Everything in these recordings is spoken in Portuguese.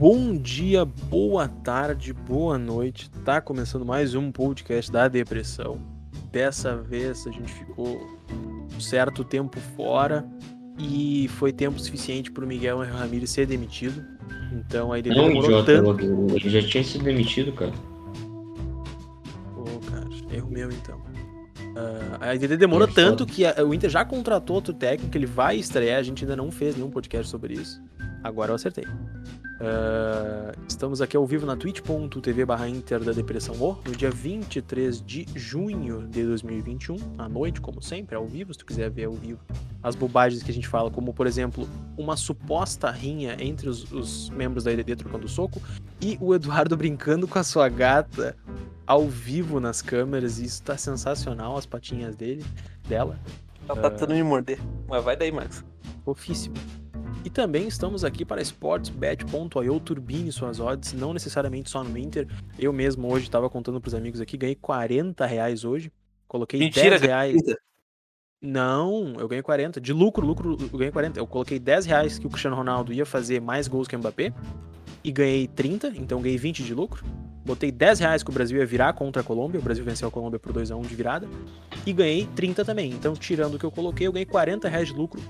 Bom dia, boa tarde, boa noite. Tá começando mais um podcast da depressão. Dessa vez a gente ficou um certo tempo fora e foi tempo suficiente para o Miguel Ramírez ser demitido. Então aí ele Não, demorou idiota, tanto. ele já tinha sido demitido, cara. Pô, cara, erro meu então. Ah, a IDD demorou É tanto que a- o Inter já contratou outro técnico, ele vai estrear, a gente ainda não fez nenhum podcast sobre isso. Agora eu acertei. Ah, estamos aqui ao vivo na twitch.tv barra Inter da Depressão O, no dia 23 de junho de 2021, à noite, como sempre, ao vivo, se tu quiser ver ao vivo as bobagens que a gente fala, como por exemplo, uma suposta rinha entre os, os membros da IDD trocando soco e o Eduardo brincando com a sua gata ao vivo nas câmeras, e isso tá sensacional, as patinhas dele, dela, Ela tá tentando me morder. Mas vai daí, Max. fofíssimo. E também estamos aqui para sportsbet.io, turbine suas odds, não necessariamente só no Inter. Eu mesmo hoje estava contando pros amigos aqui, ganhei 40 reais hoje, coloquei Mentira, 10 reais. Não, eu ganhei 40. De lucro, lucro, eu ganhei 40. Eu coloquei 10 reais que o Cristiano Ronaldo ia fazer mais gols que o Mbappé. E ganhei 30, então ganhei 20 de lucro. Botei 10 reais que o Brasil ia virar contra a Colômbia. O Brasil venceu a Colômbia por 2x1 de virada. E ganhei 30 também. Então, tirando o que eu coloquei, eu ganhei 40 reais de lucro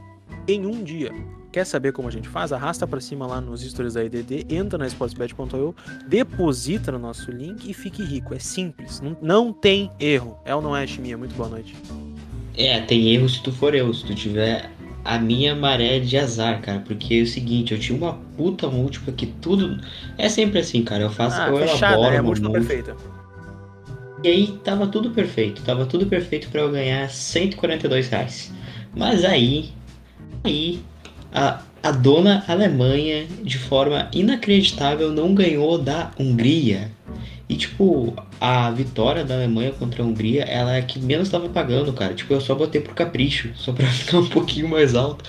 em um dia. Quer saber como a gente faz? Arrasta pra cima lá nos stories da EDD, entra na sportsbet.io, deposita no nosso link e fique rico. É simples, não, não tem erro. É ou não é, Chiminha? Muito boa noite. É, tem erro se tu for eu, se tu tiver a minha maré de azar, cara. Porque é o seguinte, eu tinha uma puta múltipla que tudo. É sempre assim, cara. Eu faço, Ah, eu fechada, elaboro é a múltipla múltipla. perfeita. E aí tava tudo perfeito, tava tudo perfeito pra eu ganhar 142 reais. Mas aí, aí, a, a dona Alemanha, de forma inacreditável, não ganhou da Hungria. E tipo, a vitória da Alemanha contra a Hungria, ela é que menos tava pagando, cara. Tipo, eu só botei por capricho, só pra ficar um pouquinho mais alto.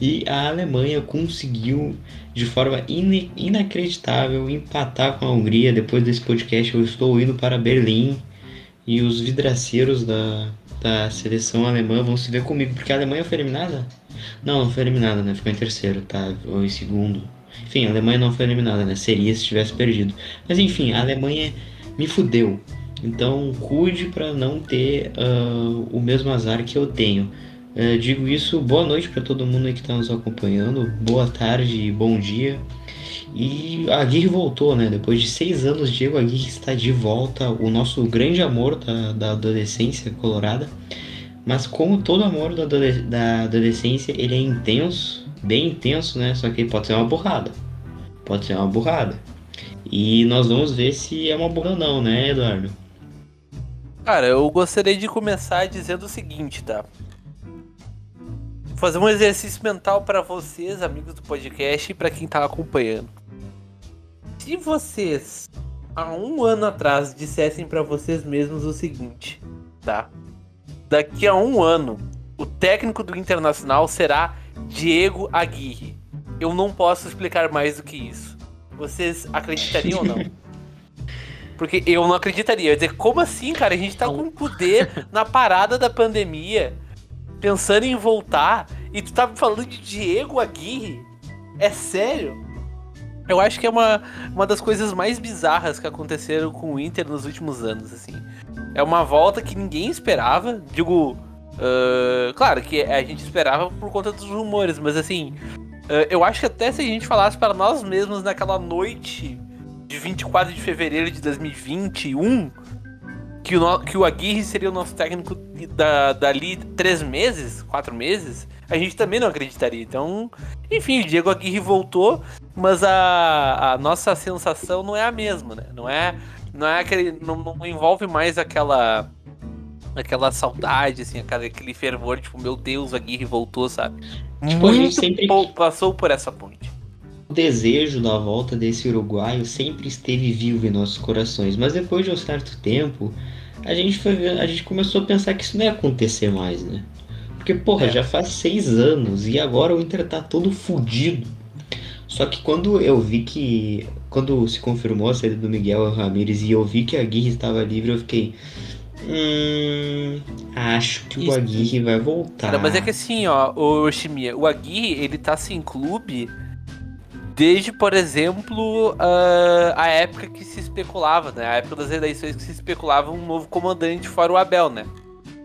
E a Alemanha conseguiu, de forma ine- inacreditável, empatar com a Hungria. Depois desse podcast, eu estou indo para Berlim. E os vidraceiros da, da seleção alemã vão se ver comigo, porque a Alemanha foi eliminada? Não, não foi eliminada, né? Ficou em terceiro, tá? Ou em segundo. Enfim, a Alemanha não foi eliminada, né? Seria se tivesse perdido. Mas enfim, a Alemanha me fudeu. Então cuide para não ter ah, o mesmo azar que eu tenho. Eh, digo isso, boa noite para todo mundo que está nos acompanhando. Boa tarde bom dia. E a Aguirre voltou, né? Depois de seis anos, Diego Aguirre está de volta, o nosso grande amor da, da adolescência colorada. Mas como todo amor da, da adolescência, ele é intenso, bem intenso, né? Só que pode ser uma burrada. Pode ser uma burrada. E nós vamos ver se é uma burra ou não, né, Eduardo? Cara, eu gostaria de começar dizendo o seguinte, tá? Fazer um exercício mental pra vocês, amigos do podcast, e pra quem tá acompanhando. Se vocês, há um ano atrás, dissessem pra vocês mesmos o seguinte, tá? Daqui a um ano, o técnico do Internacional será Diego Aguirre. Eu não posso explicar mais do que isso. Vocês acreditariam ou não? Porque eu não acreditaria. Eu ia dizer, como assim, cara? A gente tá com poder na parada da pandemia, pensando em voltar, e tu tá falando de Diego Aguirre? É sério? Eu acho que é uma, uma das coisas mais bizarras que aconteceram com o Inter nos últimos anos, assim. É uma volta que ninguém esperava. Digo, ah, claro que a gente esperava por conta dos rumores, mas assim, ah, eu acho que até se a gente falasse para nós mesmos naquela noite de 24 de fevereiro de 2021 que o, que o Aguirre seria o nosso técnico da, dali três meses, quatro meses, a gente também não acreditaria. Então, enfim, o Diego Aguirre voltou, mas a, a nossa sensação não é a mesma, né? Não é, não é aquele, não, não envolve mais aquela aquela saudade, assim, aquela- aquele fervor, tipo, meu Deus, o Aguirre voltou, sabe? Tipo, a gente Muito sempre- passou por essa ponte. O desejo da volta desse uruguaio sempre esteve vivo em nossos corações, mas depois de um certo tempo, a gente, foi, a gente começou a pensar que isso não ia acontecer mais, né? Porque, porra, É. já faz seis anos e agora o Inter tá todo fudido. Só que quando eu vi que. Quando se confirmou a saída do Miguel Ramírez e eu vi que a Aguirre estava livre, eu fiquei. Hum. Acho que o Isso. Aguirre vai voltar. Cara, mas é que assim, ó, o Shimia, o Aguirre, ele tá sem clube Desde, por exemplo, a, a época que se especulava, né? A época das eleições que se especulava um novo comandante fora o Abel, né?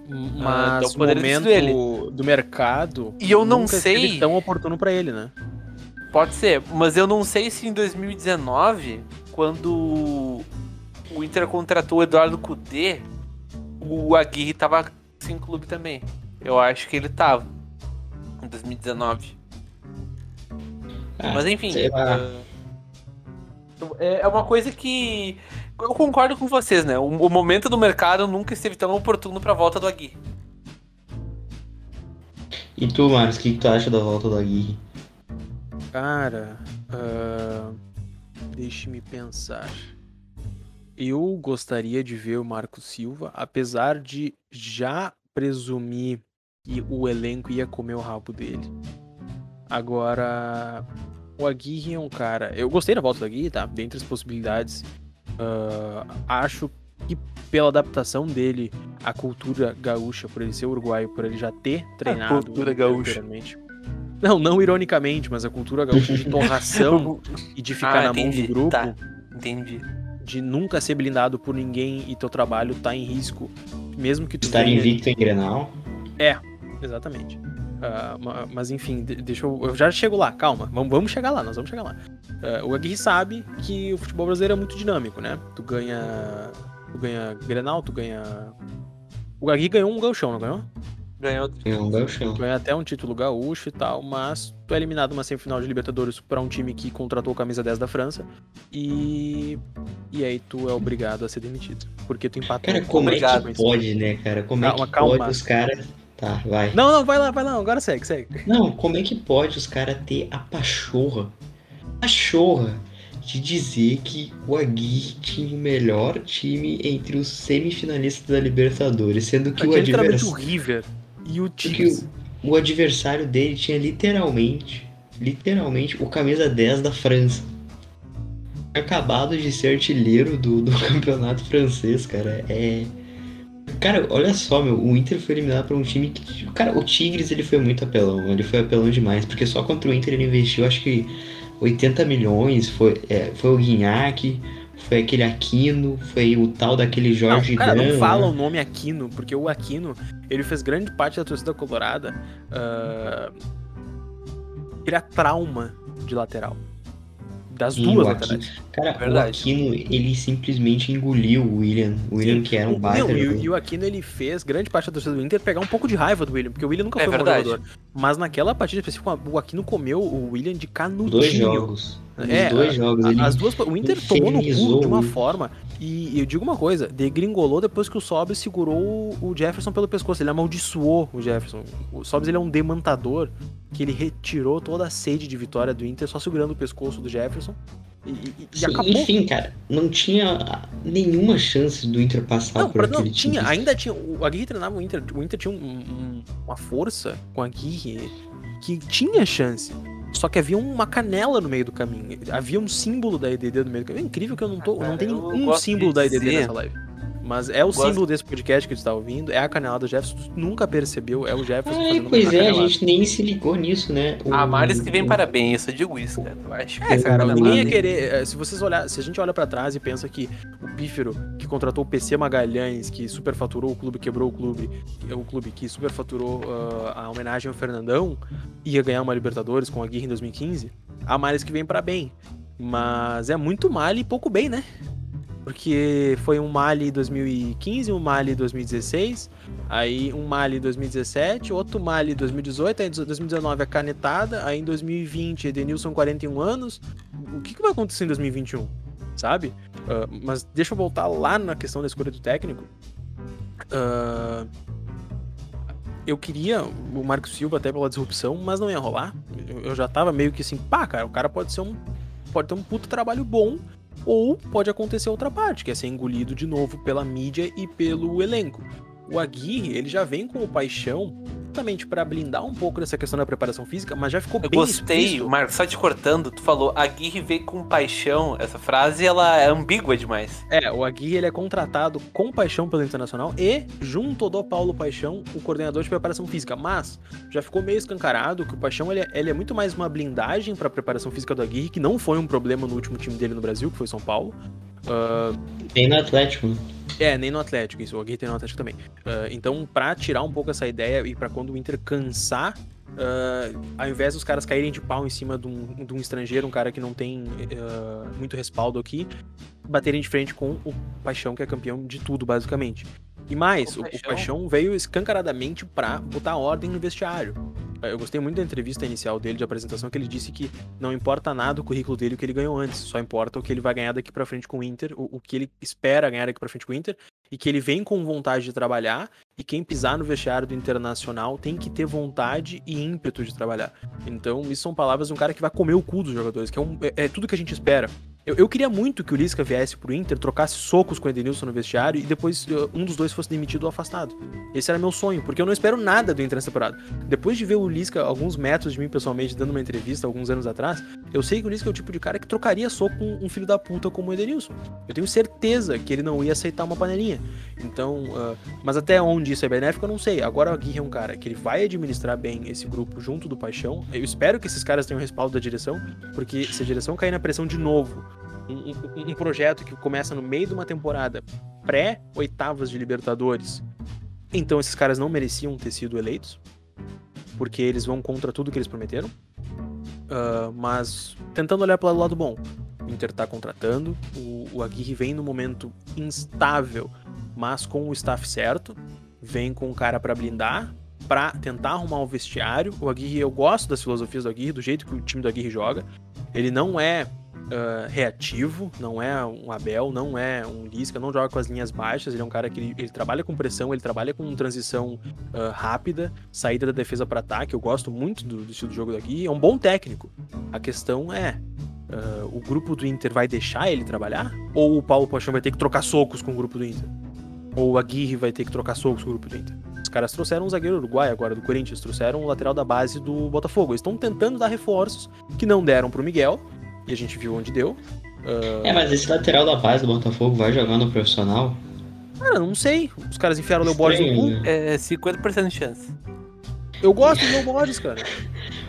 Mas então o momento do mercado E eu não sei- tão oportuno pra ele, né? Pode ser, mas eu não sei se em 2019, quando o Inter contratou o Eduardo Cudê, o Aguirre tava sem clube também. Eu acho que ele tava. Em 2019. Ah, Mas enfim. uh, É é uma coisa que. Eu concordo com vocês, né? O, o momento do mercado nunca esteve tão oportuno pra volta do Aguirre. E tu, Marcos, o que, que tu acha da volta do Aguirre? Cara, ah, deixe-me pensar. Eu gostaria de ver o Marco Silva, apesar de já presumir que o elenco ia comer o rabo dele. Agora, o Aguirre é um cara. Eu gostei da volta do Aguirre, tá? Dentre as possibilidades, ah, acho que pela adaptação dele à cultura gaúcha, por ele ser uruguaio, por ele já ter treinado cultura gaúcha. Não, não ironicamente, mas a cultura gaúcha de torração e de ficar Ah, na mão entendi, do grupo, tá. Entendi. de nunca ser blindado por ninguém e teu trabalho tá em risco, mesmo que tu Estar venha- invicto em Grenal? Exatamente. Ah, ma- mas enfim, de- deixa eu. Eu já chego lá, calma. Vamos, vamos chegar lá, nós vamos chegar lá. Ah, o Aguirre sabe que o futebol brasileiro é muito dinâmico, né? Tu ganha. Tu ganha Grenal, tu ganha. O Aguirre ganhou um gauchão, não ganhou? Ganhou. Não. Ganha até um título gaúcho e tal, mas tu é eliminado numa semifinal de Libertadores pra um time que contratou o camisa 10 da França e e aí tu é obrigado a ser demitido, porque tu empatou. Cara, com como é que pode, né, cara? Como é Calma, que calma. pode os caras. Tá, vai. Não, não, vai lá, vai lá, agora segue, segue. Não, como é que pode os caras ter a pachorra, a pachorra de dizer que o Aguirre tinha o melhor time entre os semifinalistas da Libertadores, sendo que o, Aquele o advers... River e o Tigres. o, o adversário dele tinha literalmente, literalmente, o camisa 10 da França. Acabado de ser artilheiro do, do campeonato francês, cara. É. Cara, olha só, meu, o Inter foi eliminado por um time que. Cara, o Tigres ele foi muito apelão, ele foi apelão demais, porque só contra o Inter ele investiu acho que 80 milhões, foi, é, foi o Guinhac, foi aquele Aquino, foi o tal daquele Jorge não, cara, Dan, não fala né? o nome Aquino, porque o Aquino, ele fez grande parte da torcida colorada ah, criar trauma de lateral. Das Sim, duas laterais. Cara, Verdade. o Aquino, ele simplesmente engoliu o William. O William que era um baita não, e, e o Aquino ele fez grande parte da torcida do Inter pegar um pouco de raiva do William, porque o William nunca É foi um verdade. jogador. Mas naquela partida específica, o Aquino comeu o William de canudinho. Dois jogos. Os É, dois jogos. A-. As duas, o Inter tomou no cu de uma forma. E eu digo uma coisa: degringolou depois que o Sobs segurou o Jefferson pelo pescoço. Ele amaldiçoou o Jefferson. O Sobs ele é um demantador que ele retirou toda a sede de vitória do Inter só segurando o pescoço do Jefferson. E, e- e Sim, acabou. Enfim, cara, não tinha nenhuma chance do Inter passar Não, por não aquele time. tinha, ainda tinha. O Aguirre treinava o Inter. O Inter tinha um- um- uma força com a Aguirre que tinha chance. Só que havia uma canela no meio do caminho. Havia um símbolo da EDD no meio do caminho. É incrível que eu não tô. Ah, cara, não tem um símbolo da EDD dizer- nessa live. Mas é o gosto- símbolo desse podcast que tu está ouvindo. É a canelada do Jefferson. Tu nunca percebeu. É o Jefferson É, pois é, a gente nem se ligou nisso, né? O- A Maris que vem parabéns, eu digo isso, cara. Eu acho que É, cara, ninguém ia querer. eh, Se vocês olhar, se a gente olha pra trás e pensa que o Pífero, que contratou o PC Magalhães, que superfaturou o clube, quebrou o clube, é o clube que superfaturou ah, a homenagem ao Fernandão, ia ganhar uma Libertadores com a Guirra em 2015, há males que vem pra bem. Mas é muito mal e pouco bem, né? Porque foi um Mali 2015, um Mali 2016, aí um Mali 2017, outro Mali 2018, aí em 2019 a canetada, aí em 2020 Edenilson 41 anos. O que, que vai acontecer em 2021? Sabe? Ah, mas deixa eu voltar lá na questão da escolha do técnico. Ah, eu queria o Marcos Silva até pela disrupção, mas não ia rolar. Eu, eu já tava meio que assim, pá, cara, o cara pode ser um. Pode ter um puto trabalho bom, ou pode acontecer outra parte, que é ser engolido de novo pela mídia e pelo elenco. O Aguirre, ele já vem com o paixão justamente para blindar um pouco dessa questão da preparação física, mas já ficou Eu bem gostei, explícito. Marcos, só te cortando, tu falou Aguirre veio com paixão. Essa frase, ela é ambígua demais. É, o Aguirre ele é contratado com paixão pelo Internacional e, junto do Paulo Paixão, o coordenador de preparação física. Mas já ficou meio escancarado que o Paixão ele é, ele é muito mais uma blindagem para a preparação física do Aguirre, que não foi um problema no último time dele no Brasil, que foi São Paulo. Ah, Tem no Atlético. É, nem no Atlético, isso. O Aguirre tem no Atlético também. Ah, então, pra tirar um pouco essa ideia e pra quando o Inter cansar, ah, ao invés dos caras caírem de pau em cima de um, de um estrangeiro, um cara que não tem ah, muito respaldo aqui, baterem de frente com o Paixão, que é campeão de tudo, basicamente. E mais, O o, o Paixão- Paixão veio escancaradamente pra botar ordem no vestiário. Eu gostei muito da entrevista inicial dele, de apresentação, que ele disse que não importa nada o currículo dele o que ele ganhou antes, só importa o que ele vai ganhar daqui pra frente com o Inter, o, o que ele espera ganhar daqui pra frente com o Inter, e que ele vem com vontade de trabalhar, e quem pisar no vestiário do Internacional tem que ter vontade e ímpeto de trabalhar. Então, isso são palavras de um cara que vai comer o cu dos jogadores, que é, um- é- é tudo que a gente espera. Eu, eu queria muito que o Lisca viesse pro Inter, trocasse socos com o Edenilson no vestiário e depois um dos dois fosse demitido ou afastado. Esse era meu sonho, porque eu não espero nada do Inter nessa temporada. Depois de ver o Lisca alguns metros de mim pessoalmente dando uma entrevista alguns anos atrás, eu sei que o Lisca é o tipo de cara que trocaria soco com um filho da puta como o Edenilson. Eu tenho certeza que ele não ia aceitar uma panelinha. Então, uh, mas até onde isso é benéfico, eu não sei. Agora o Aguirre é um cara que ele vai administrar bem esse grupo junto do Paixão. Eu espero que esses caras tenham respaldo da direção, porque se a direção cair na pressão de novo, um, um- projeto que começa no meio de uma temporada pré-oitavas de Libertadores, então esses caras não mereciam ter sido eleitos, porque eles vão contra tudo que eles prometeram. Ah, mas tentando olhar pelo lado bom, o Inter tá contratando, o, o Aguirre vem no momento instável, mas com o staff certo, vem com o cara pra blindar, pra tentar arrumar o vestiário. O Aguirre, eu gosto das filosofias do Aguirre, do jeito que o time do Aguirre joga. Ele não é ah, reativo, não é um Abel, não é um Lisca, não joga com as linhas baixas. Ele é um cara que ele, ele trabalha com pressão, ele trabalha com transição ah, rápida, saída da defesa para ataque. Eu gosto muito do, do estilo de jogo Aguirre. É um bom técnico. A questão é. ah, o grupo do Inter vai deixar ele trabalhar? Ou o Paulo Paixão vai ter que trocar socos com o grupo do Inter? Ou o Aguirre vai ter que trocar socos com o grupo do Inter? Os caras trouxeram um zagueiro uruguai agora do Corinthians, trouxeram o lateral da base do Botafogo. Eles estão tentando dar reforços que não deram pro Miguel, e a gente viu onde deu. Ah, É, mas esse lateral da base do Botafogo vai jogar no profissional? Cara, não sei. Os caras enfiaram o Leo Borges no cu. Estranho, né? É 50% de chance. Eu gosto do Leo Borges, cara.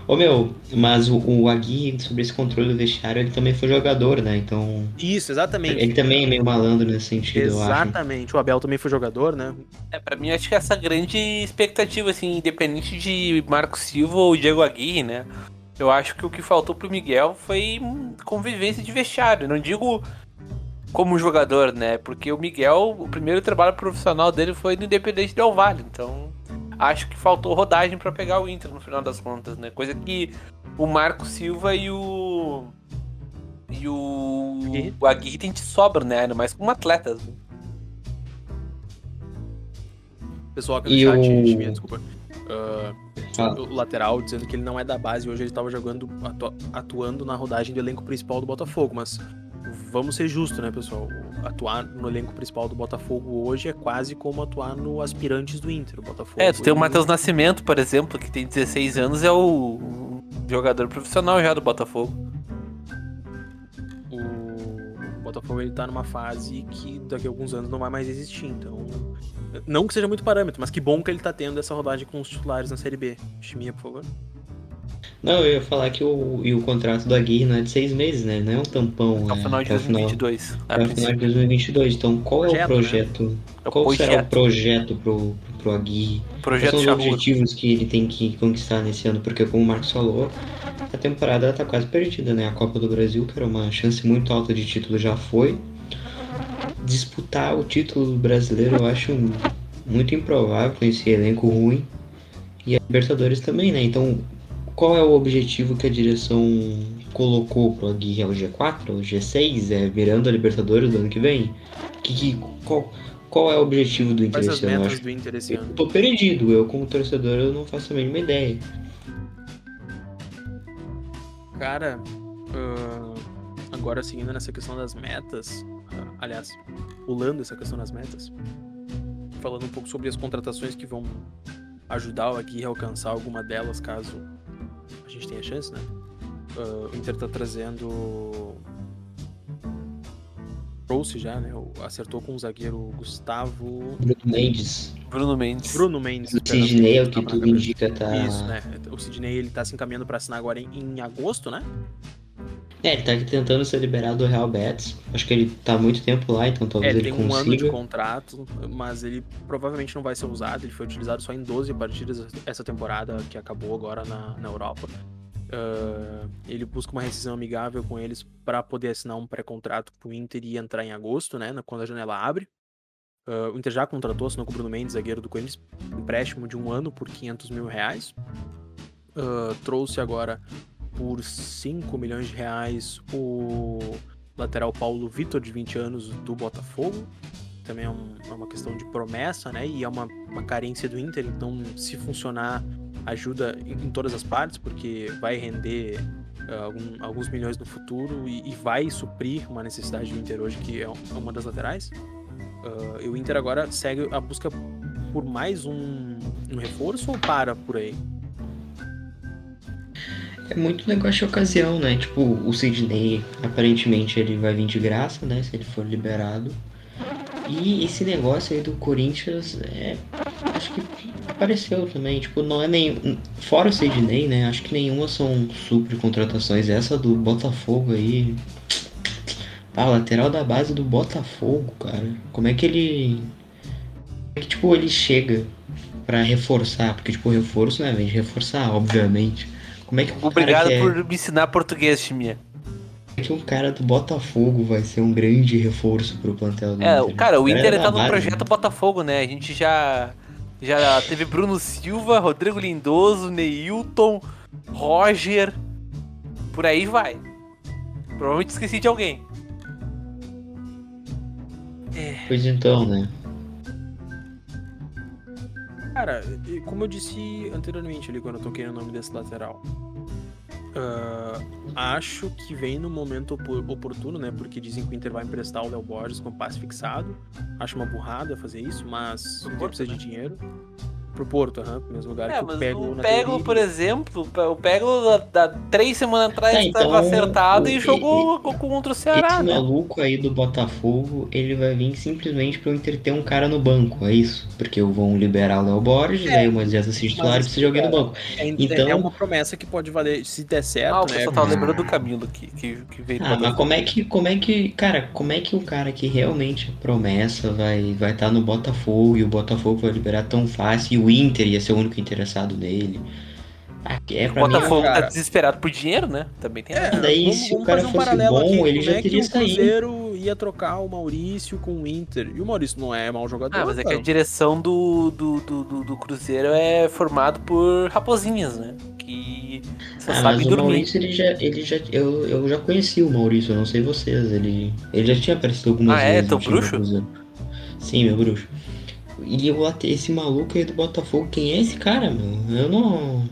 Ô meu, mas o, o Aguirre, sobre esse controle do vestiário, ele também foi jogador, né? Então. Isso, exatamente. Ele também é meio malandro nesse sentido, eu acho. Exatamente. O Abel também foi jogador, né? É, pra mim, acho que essa grande expectativa, assim, independente de Marco Silva ou Diego Aguirre, né? Eu acho que o que faltou pro Miguel foi convivência de vestiário. Não digo como jogador, né? Porque o Miguel, o primeiro trabalho profissional dele foi no Independente Del Vale. Então, acho que faltou rodagem pra pegar o Inter no final das contas, né? Coisa que o Marco Silva e o. E o. Aguirre? O Aguirre tem de sobra, né? Ainda mais como atletas. né? Pessoal aqui no E chat, o- desculpa. Ah, Fala. o lateral dizendo que ele não é da base hoje ele estava jogando atu- atuando na rodagem do elenco principal do Botafogo, mas vamos ser justos, né, pessoal? Atuar no elenco principal do Botafogo hoje é quase como atuar no aspirantes do Inter, o Botafogo. É, tu tem o Matheus Nascimento, por exemplo, que tem 16 anos, é o jogador profissional já do Botafogo. Botafogo ele tá numa fase que daqui a alguns anos não vai mais existir, então não que seja muito parâmetro, mas que bom que ele tá tendo essa rodagem com os titulares na Série B. Chimia, por favor. Não, eu ia falar que o, e o contrato do Aguirre não é de seis meses, né? Não é um tampão. Até o né? final de Até o final- 2022. a Até o final princípio. de 2022. Então, qual é o Projeto, né? projeto? É Qual será o projeto. projeto pro, pro Aguirre? Quais Projeto são os objetivos que ele tem que conquistar nesse ano? Porque, como o Marcos falou, a temporada ela tá quase perdida, né? A Copa do Brasil, que era uma chance muito alta de título, já foi. Disputar o título brasileiro eu acho muito improvável com esse elenco ruim. E a Libertadores também, né? Então, qual é o objetivo que a direção colocou pro Aguirre? É o G4? O G6? É virando a Libertadores do ano que vem? Que, que- qual, qual é o objetivo do Inter Quais esse ano? Metas do Inter esse eu ano? tô perdido, eu como torcedor eu não faço a mínima ideia. Cara, ah, agora seguindo nessa questão das metas, ah, aliás, pulando essa questão das metas, falando um pouco sobre as contratações que vão ajudar o Aguirre a alcançar alguma delas, caso a gente tenha chance, né? Uh, o Inter tá trazendo. Trouxe já, né? Acertou com o zagueiro Gustavo. Bruno Mendes. Bruno Mendes. Bruno Mendes. O Sidney é o que na tudo indica tá. Isso, né? O Sidney ele tá se encaminhando pra assinar agora em, em agosto, né? É, ele tá tentando ser liberado do Real Betis. Acho que ele tá há muito tempo lá, então É, talvez ele ele, tem um ano de contrato, mas ele provavelmente não vai ser usado. Ele foi utilizado só em 12 partidas essa temporada que acabou agora na, na Europa. Ah, ele busca uma rescisão amigável com eles para poder assinar um pré-contrato com o Inter e entrar em agosto, né? Quando a janela abre. Ah, o Inter já contratou, assinou com o Bruno Mendes, zagueiro do Corinthians, empréstimo de um ano por 500 mil reais. Ah, trouxe agora por 5 milhões de reais o lateral Paulo Vitor, de 20 anos, do Botafogo. Também é, um- é uma questão de promessa, né? E é uma, uma carência do Inter, então se funcionar, ajuda em, todas as partes, porque vai render ah, algum- alguns milhões no futuro e, e vai suprir uma necessidade do Inter hoje, que é é uma das laterais. Ah, e o Inter agora segue a busca por mais um, um reforço ou para por aí? É muito negócio de ocasião, né? Tipo, o Sidney, aparentemente ele vai vir de graça, né? Se ele for liberado. E esse negócio aí do Corinthians, é, acho que apareceu também. Tipo, não é nem. Fora o Sidney, né? Acho que nenhuma são super contratações. Essa do Botafogo aí. Ah, o lateral da base do Botafogo, cara. Como é que ele. Como é que, tipo, ele chega pra reforçar? Porque, tipo, reforço, né? Vem de reforçar, obviamente. Como é que o Obrigado que é- por me ensinar português, Chiminha. que um cara do Botafogo vai ser um grande reforço pro plantel do É, Inter. cara, o Inter era tá no base, projeto né? Botafogo, né? A gente já já teve Bruno Silva, Rodrigo Lindoso, Neilton, Roger, por aí vai. Provavelmente esqueci de alguém. Pois então, né? Cara, e como eu disse anteriormente ali, quando eu toquei no nome desse lateral, ah, acho que vem no momento opor- oportuno, né? Porque dizem que o Inter vai emprestar o Léo Borges com passe fixado. Acho uma burrada fazer isso, mas o Inter precisa né? de dinheiro. Pro Porto, aham, pro mesmo lugar É, que mas o Pego o Pego, por exemplo, o Pego da, da três semanas atrás É, estava então, acertado o- e jogou co- contra o Ceará, Esse né? maluco aí do Botafogo, ele vai vir simplesmente pro Inter ter um cara no banco, é isso? Porque vão liberar o Léo Borges, É, aí o Moisés assiste titular e precisa alguém no cara, banco. É, Então- é uma promessa que pode valer se der certo, Ah, o né? pessoal tava lembrando do Camilo que, que, que veio Ah, mas como é que, como é que, cara, como é que o cara que realmente é promessa vai vai estar no Botafogo e o Botafogo vai liberar tão fácil e o Inter ia ser o único interessado nele? Ah, é O pra mim, Botafogo cara. tá desesperado por dinheiro, né? Também tem. É, Daí, vamos, se o vamos cara fazer um fosse paralelo bom, aqui. ele já é teria o saído. Cruzeiro ia trocar o Maurício com o Inter. E o Maurício não é mau jogador. Ah, mas é que cara. a direção do, do, do, do, do Cruzeiro é formado por raposinhas, né? Que só Ah, sabem mas o dormir. Maurício, ele já, ele já, eu, eu já conheci o Maurício, eu não sei vocês, ele, ele já tinha aparecido algumas Ah, é? vezes. Teu no time do bruxo? Sim, meu bruxo. E eu, até- esse maluco aí do Botafogo, quem é esse cara, meu? Eu não...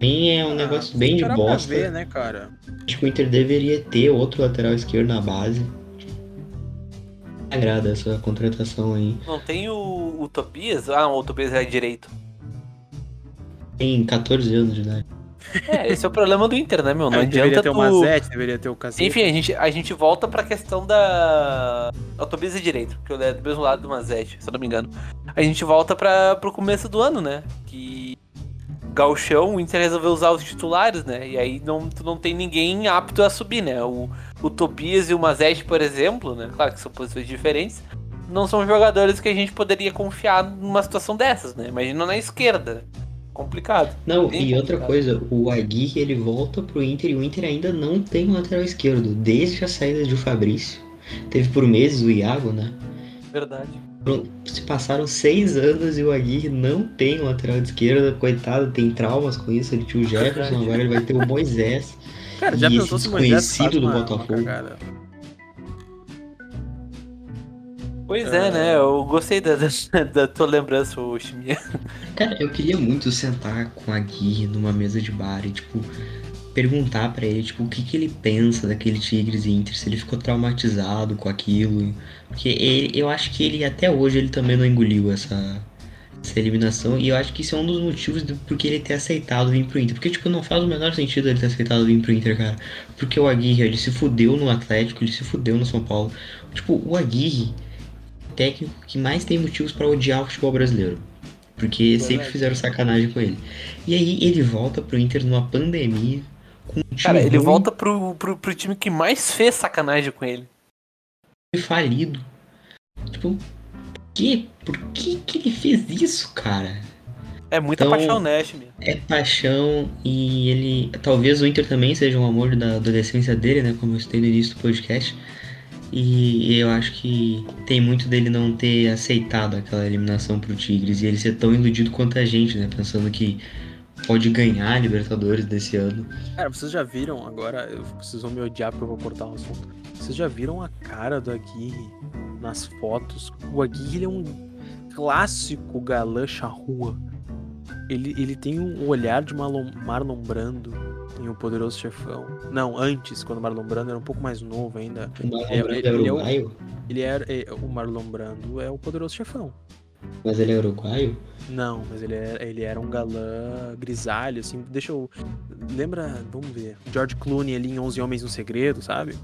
Mim é um Ah, negócio bem de bosta. ver, né, cara? Acho que o Inter deveria ter outro lateral esquerdo na base. Me agrada essa contratação aí. Não tem o, o Tobias? Ah, o Tobias é direito. Tem 14 anos de idade. É, esse é o problema do Inter, né, meu? Não deveria adianta ter o tu... Mazete, deveria ter o Cacete. Enfim, a gente, a gente volta pra questão da. O Tobias é direito, porque ele é do mesmo lado do Mazete, se eu não me engano. A gente volta pra, pro começo do ano, né? Que. Galchão, o Inter resolveu usar os titulares, né? E aí não, tu não tem ninguém apto a subir, né? O, o Tobias e o Mazete, por exemplo, né? Claro que são posições diferentes. Não são jogadores que a gente poderia confiar numa situação dessas, né? Imagina na esquerda. Complicado. Não, Bem e outra complicado. coisa, o Aguirre ele volta pro Inter e o Inter ainda não tem um lateral esquerdo, desde a saída de Fabrício. Teve por meses o Iago, né? Verdade. Se passaram seis anos e o Aguirre não tem um lateral de esquerda, coitado, tem traumas com isso. Ele tinha o Jefferson, Verdade. agora ele vai ter o Moisés. Cara, já e esse se o Moisés faz desconhecido do Botafogo? Cagada? Pois é, né? Eu gostei da, da, da tua lembrança, o Chimia. Cara, eu queria muito sentar com a Aguirre numa mesa de bar e, tipo, perguntar pra ele, tipo, o que que ele pensa daquele Tigres Inter, se ele ficou traumatizado com aquilo. Porque ele, eu acho que ele, até hoje, ele também não engoliu essa, essa eliminação. E eu acho que isso é um dos motivos do porque ele ter aceitado vir pro Inter. Porque, tipo, não faz o menor sentido ele ter aceitado vir pro Inter, cara. Porque o Aguirre, ele se fudeu no Atlético, ele se fudeu no São Paulo. Tipo, o Aguirre é técnico que mais tem motivos pra odiar o futebol brasileiro. Porque Verdade. sempre fizeram sacanagem com ele. E aí ele volta pro Inter numa pandemia. Com um time Cara, ele ruim volta pro, pro, pro time que mais fez sacanagem com ele. e falido. Tipo, por que? Por que que ele fez isso, cara? É muita Então- paixão Nash, meu. É paixão e ele. Talvez o Inter também seja um amor da adolescência dele, né? Como eu citei no início do podcast. E eu acho que tem muito dele não ter aceitado aquela eliminação pro Tigres e ele ser tão iludido quanto a gente, né? Pensando que pode ganhar a Libertadores desse ano. Cara, vocês já viram agora, vocês vão me odiar porque eu vou cortar o assunto. Vocês já viram a cara do Aguirre nas fotos? O Aguirre é um clássico galã charrua. Ele, ele tem um olhar de Marlon Brando em O Poderoso Chefão. Não, antes, quando o Marlon Brando era um pouco mais novo ainda. O Marlon É, Brando ele- é ele é uruguaio? Ele era. é, o Marlon Brando é o Poderoso Chefão. Mas ele é uruguaio? Não, mas ele era, ele era um galã grisalho, assim. Deixa eu. Lembra, vamos ver. George Clooney ali em 11 Homens no Segredo, sabe?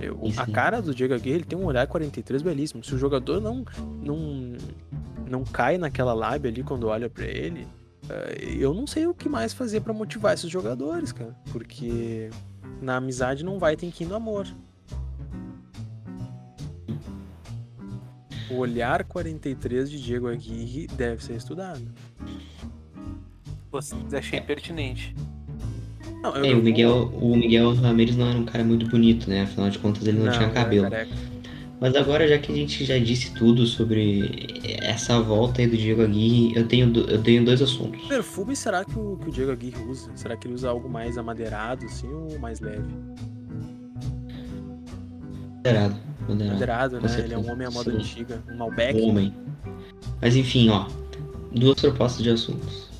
Eu- a cara do Diego Aguirre, ele tem um olhar 43 belíssimo. Se o jogador não, não, não cai naquela lábia ali quando olha pra ele, eu não sei o que mais fazer pra motivar esses jogadores, cara. Porque na amizade não vai, tem que ir no amor. O olhar 43 de Diego Aguirre deve ser estudado. Você achei pertinente. Não, eu- É, o Miguel, o Miguel Ramirez não era um cara muito bonito, né? Afinal de contas ele não, tinha era cabelo. careca. Mas agora, já que a gente já disse tudo sobre essa volta aí do Diego Aguirre, eu tenho, eu tenho dois assuntos. Perfume será que o, que o Diego Aguirre usa? Será que ele usa algo mais amadeirado, assim, ou mais leve? Moderado, moderado. Moderado, né? certeza. Ele é um homem à moda Sim. antiga, um Malbec. Homem. Mas enfim, ó. Duas propostas de assuntos.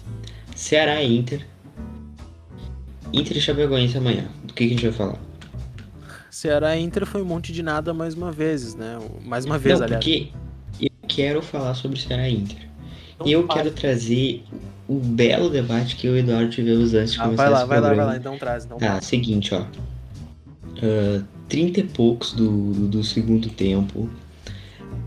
Ceará e Inter. Inter e Chapecoense amanhã. Do que, que a gente vai falar? Ceará e Inter foi um monte de nada mais uma vez, né? Mais uma vez, Não, aliás. porque eu quero falar sobre Ceará e Inter. Então eu quero trazer o belo debate que eu e o Eduardo tivemos antes de Ah, começar vai lá, vai lá, vai lá, então traz. Então Tá, seguinte, ó. Ah, 30 e poucos do, do, do segundo tempo.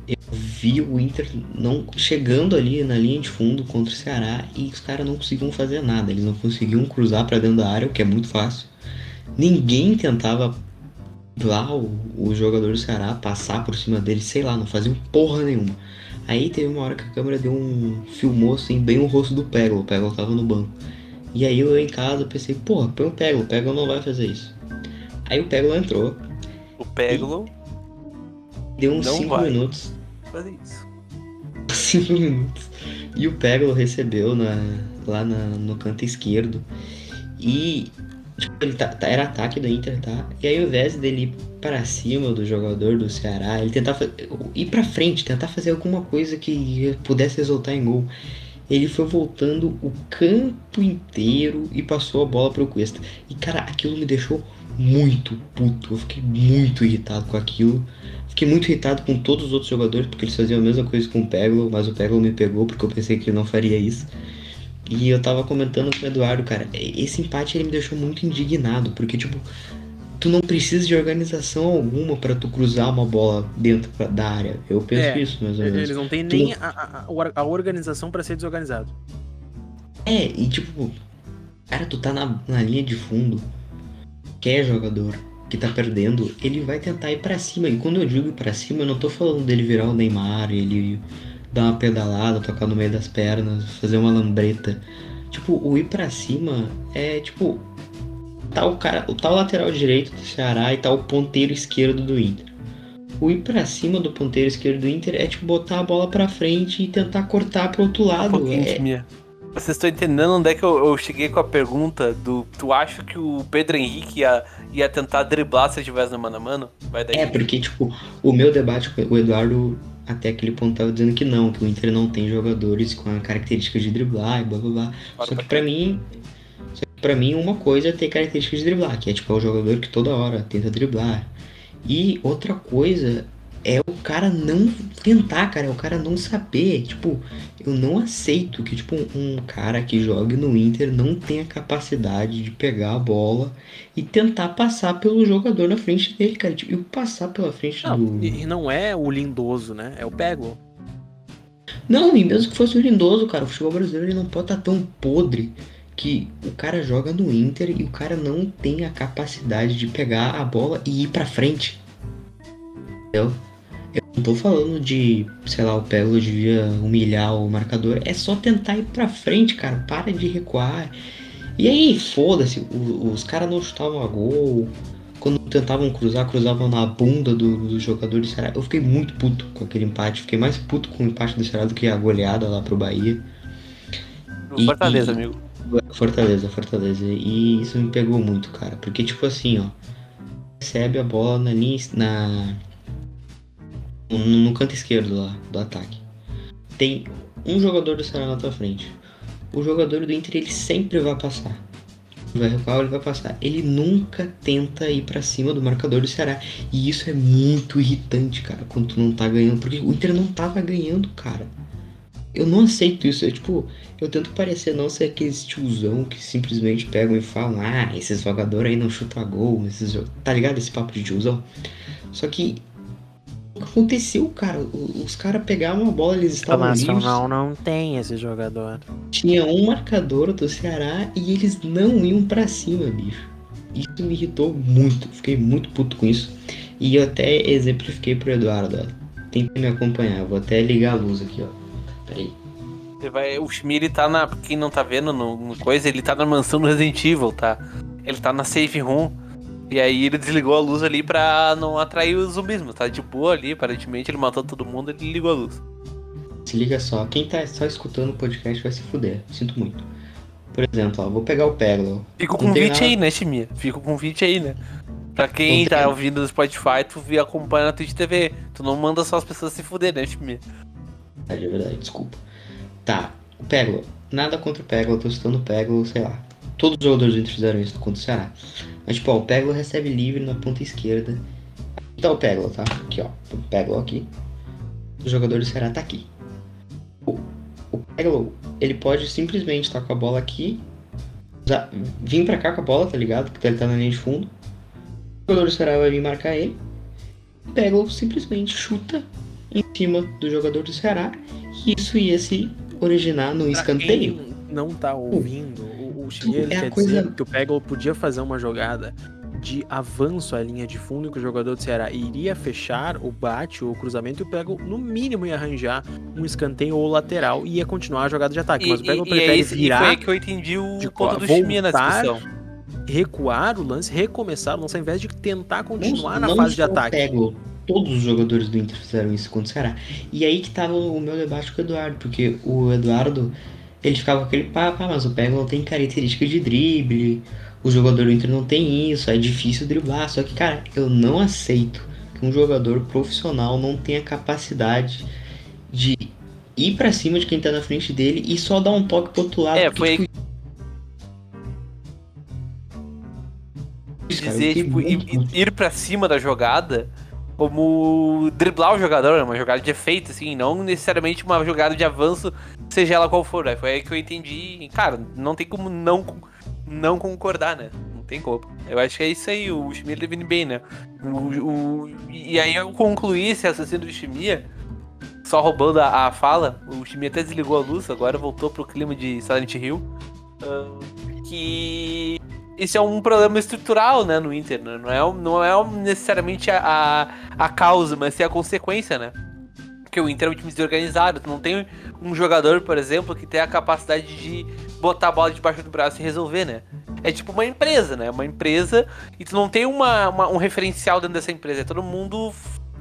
Eu vi o Inter não chegando ali na linha de fundo contra o Ceará e os caras não conseguiam fazer nada. Eles não conseguiam cruzar pra dentro da área, o que é muito fácil. Ninguém tentava o, o jogador do Ceará passar por cima dele, sei lá, não faziam porra nenhuma. Aí teve uma hora que a câmera deu um. filmou assim, bem o rosto do Pego. O Pego tava no banco. E aí eu em casa pensei, porra, põe o Pego, o Pego não vai fazer isso. Aí o Pego entrou, O Peglo deu uns Não 5 vai. minutos. fazer isso. 5 minutos. E o Pego recebeu na, lá na- no canto esquerdo. E tá, tá- era ataque do Inter, tá? E aí ao invés dele ir pra cima do jogador do Ceará, ele tentar ir pra frente, tentar fazer alguma coisa que pudesse resultar em gol. Ele foi voltando o campo inteiro e passou a bola pro Cuesta. E cara, aquilo me deixou muito puto. Eu fiquei muito irritado com aquilo. Fiquei muito irritado com todos os outros jogadores, porque eles faziam a mesma coisa com o Peglo, mas o Peglo me pegou porque eu pensei que ele não faria isso. E eu tava comentando com o Eduardo, cara, esse empate ele me deixou muito indignado, porque tipo, tu não precisa de organização alguma pra tu cruzar uma bola dentro da área. Eu penso É, isso, mais ou menos. Eles não têm Tu nem a, a- a- a organização pra ser desorganizado. É, e tipo, cara, tu tá na, na linha de fundo, quer jogador que tá perdendo, ele vai tentar ir pra cima. E quando eu digo ir pra cima, eu não tô falando dele virar o Neymar, ele dar uma pedalada, tocar no meio das pernas, fazer uma lambreta. Tipo, o ir pra cima é tipo. Tá o cara, tá o lateral direito do Ceará e tá o ponteiro esquerdo do Inter. O ir pra cima do ponteiro esquerdo do Inter é tipo botar a bola pra frente e tentar cortar pro outro Um lado. pouquinho, É, Timia. Vocês estão entendendo onde é que eu, eu cheguei com a pergunta do. Tu acha que o Pedro Henrique ia, ia tentar driblar se estivesse no mano a mano? Vai daí. É, porque, tipo, o meu debate com o Eduardo, até aquele ponto, tava dizendo que não, que o Inter não tem jogadores com a característica de driblar e blá blá blá. Só que pra mim, só que pra mim, uma coisa é ter característica de driblar, que é tipo, é o jogador que toda hora tenta driblar. E outra coisa é o cara não tentar, cara, é o cara não saber. Tipo, eu não aceito que, tipo, um cara que jogue no Inter não tenha capacidade de pegar a bola e tentar passar pelo jogador na frente dele, cara. Tipo, e passar pela frente Não, do. e não é o lindoso, né? É o Pego. Não, e mesmo que fosse o lindoso, cara, o futebol brasileiro ele não pode estar tão podre que o cara joga no Inter e o cara não tem a capacidade de pegar a bola e ir pra frente. Entendeu? Não tô falando de, sei lá, o Pego devia humilhar o marcador. É só tentar ir pra frente, cara. Para de recuar. E aí, foda-se, os caras não chutavam a gol. Quando tentavam cruzar, cruzavam na bunda do, do jogador do Ceará. Eu fiquei muito puto com aquele empate. Fiquei mais puto com o empate do Ceará do que a goleada lá pro Bahia. E- Fortaleza, e- amigo. Fortaleza, Fortaleza. E isso me pegou muito, cara. Porque, tipo assim, ó. Recebe a bola na linha. Na. No, canto esquerdo lá do ataque. Tem um jogador do Ceará na tua frente. O jogador do Inter, ele sempre vai passar. Vai recuar, ele vai passar. Ele nunca tenta ir pra cima do marcador do Ceará. E isso é muito irritante, cara, quando tu não tá ganhando. Porque o Inter não tava ganhando, cara. Eu não aceito isso. É tipo, eu tento parecer não ser aqueles tiozão que simplesmente pegam e falam, ah, esses jogadores aí não chutam gol, esses jo-" Tá ligado? Esse papo de tiozão. Só que aconteceu, cara? Os caras pegavam a bola, eles O estavam livres. Nacional não tem esse jogador. Tinha um marcador do Ceará e eles não iam pra cima, bicho. Isso me irritou muito. Fiquei muito puto com isso. E eu até exemplifiquei pro Eduardo, ó. Tenta me acompanhar. Eu vou até ligar a luz aqui, ó. Peraí. Você vai, o Shmi, ele tá na. Quem não tá vendo no, no coisa, ele tá na mansão do Resident Evil, tá? Ele tá na safe room. E aí ele desligou a luz ali pra não atrair os zumbis, mas tá de boa ali, aparentemente ele matou todo mundo ele ligou a luz. Se liga só, quem tá só escutando o podcast vai se fuder. Sinto muito. Por exemplo, ó, vou pegar o Pérola. Fica o convite nada- aí, né, Shmi? Fica o convite aí, né? Pra quem tá ouvindo no Spotify, tu acompanha na Twitch TV. Tu não manda só as pessoas se fuder, né, Shmi? É de verdade, desculpa. Tá, o Pérola. Nada contra o Pérola, tô citando o Pérola, sei lá. Todos os jogadores do Inter fizeram isso contra o Ceará. Mas, tipo, ó, o Pérola recebe livre na ponta esquerda. Aqui tá o Pérola, tá? Aqui, ó. O Pérola aqui. O jogador do Ceará tá aqui. O, o Pérola, ele pode simplesmente estar com a bola aqui. usar- vir pra cá com a bola, tá ligado? Porque ele tá na linha de fundo. O jogador do Ceará vai vir marcar ele. O Pérola simplesmente chuta em cima do jogador do Ceará. E isso ia se originar no Pra escanteio. quem não tá ouvindo, ele É quer coisa- dizer que o Peglo podia fazer uma jogada de avanço à linha de fundo que o jogador do Ceará iria fechar o bate ou o cruzamento e o Peglo, no mínimo, ia arranjar um escanteio ou lateral e ia continuar a jogada de ataque. Mas o Peglo e, é prefere e foi virar, aí que eu entendi o de ponto do Shmi na discussão. recuar o lance, recomeçar o lance, ao invés de tentar continuar na não fase de ataque. Peglo, todos os jogadores do Inter fizeram isso contra o Ceará. E aí que tava o meu debate com o Eduardo, porque o Eduardo, ele ficava com aquele papo, ah, mas o Peglo não tem característica de drible, o jogador do Inter não tem isso, é difícil driblar. Só que, cara, eu não aceito que um jogador profissional não tenha capacidade de ir pra cima de quem tá na frente dele e só dar um toque pro outro lado. É, porque, foi tipo, dizer, tipo, ir, ir pra cima da jogada como driblar o jogador, né? uma jogada de efeito, assim, não necessariamente uma jogada de avanço, seja ela qual for. Né? Foi aí que eu entendi. Cara, não tem como não, não concordar, né? Não tem como. Eu acho que é isso aí, o Shimia define bem, né? O, o- e aí eu concluí esse assassino do Shimia, só roubando a, a fala. O Shimia até desligou a luz, agora voltou pro clima de Silent Hill. ah, que isso é um problema estrutural, né, no Inter, né? Não é, não é necessariamente a, a, a causa, mas sim a consequência, né? Porque o Inter é um time desorganizado, tu não tem um jogador, por exemplo, que tem a capacidade de botar a bola debaixo do braço e resolver, né? É tipo uma empresa, né? Uma empresa e tu não tem uma, uma- um referencial dentro dessa empresa, é todo mundo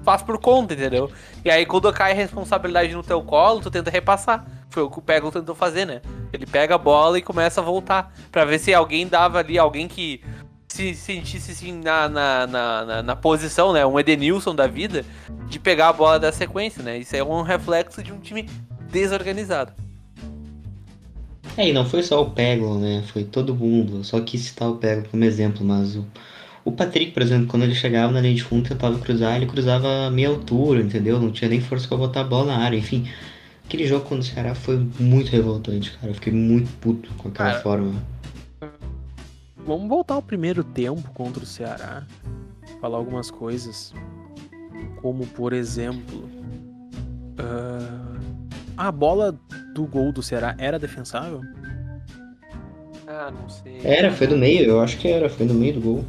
faz por conta, entendeu? E aí quando cai a responsabilidade no teu colo, tu tenta repassar. Foi o que o Pego tentou fazer, né? Ele pega a bola e começa a voltar. Pra ver se alguém dava ali, alguém que se sentisse assim na, na, na, na- na posição, né? Um Edenilson da vida, de pegar a bola da sequência, né? Isso é um reflexo de um time desorganizado. É, e não foi só o Peglo, né? Foi todo mundo. Só quis citar o Peglo como exemplo, mas o, O Patrick, por exemplo, quando ele chegava na linha de fundo, tentava cruzar, ele cruzava a meia altura, entendeu? Não tinha nem força pra botar a bola na área, enfim. Aquele jogo contra o Ceará foi muito revoltante, cara. Eu fiquei muito puto com aquela Cara, forma. Vamos voltar ao primeiro tempo contra o Ceará. Falar algumas coisas. Como, por exemplo. ah, a bola do gol do Ceará era defensável? Ah, não sei. Era, foi do meio, eu acho que era, foi no meio do gol.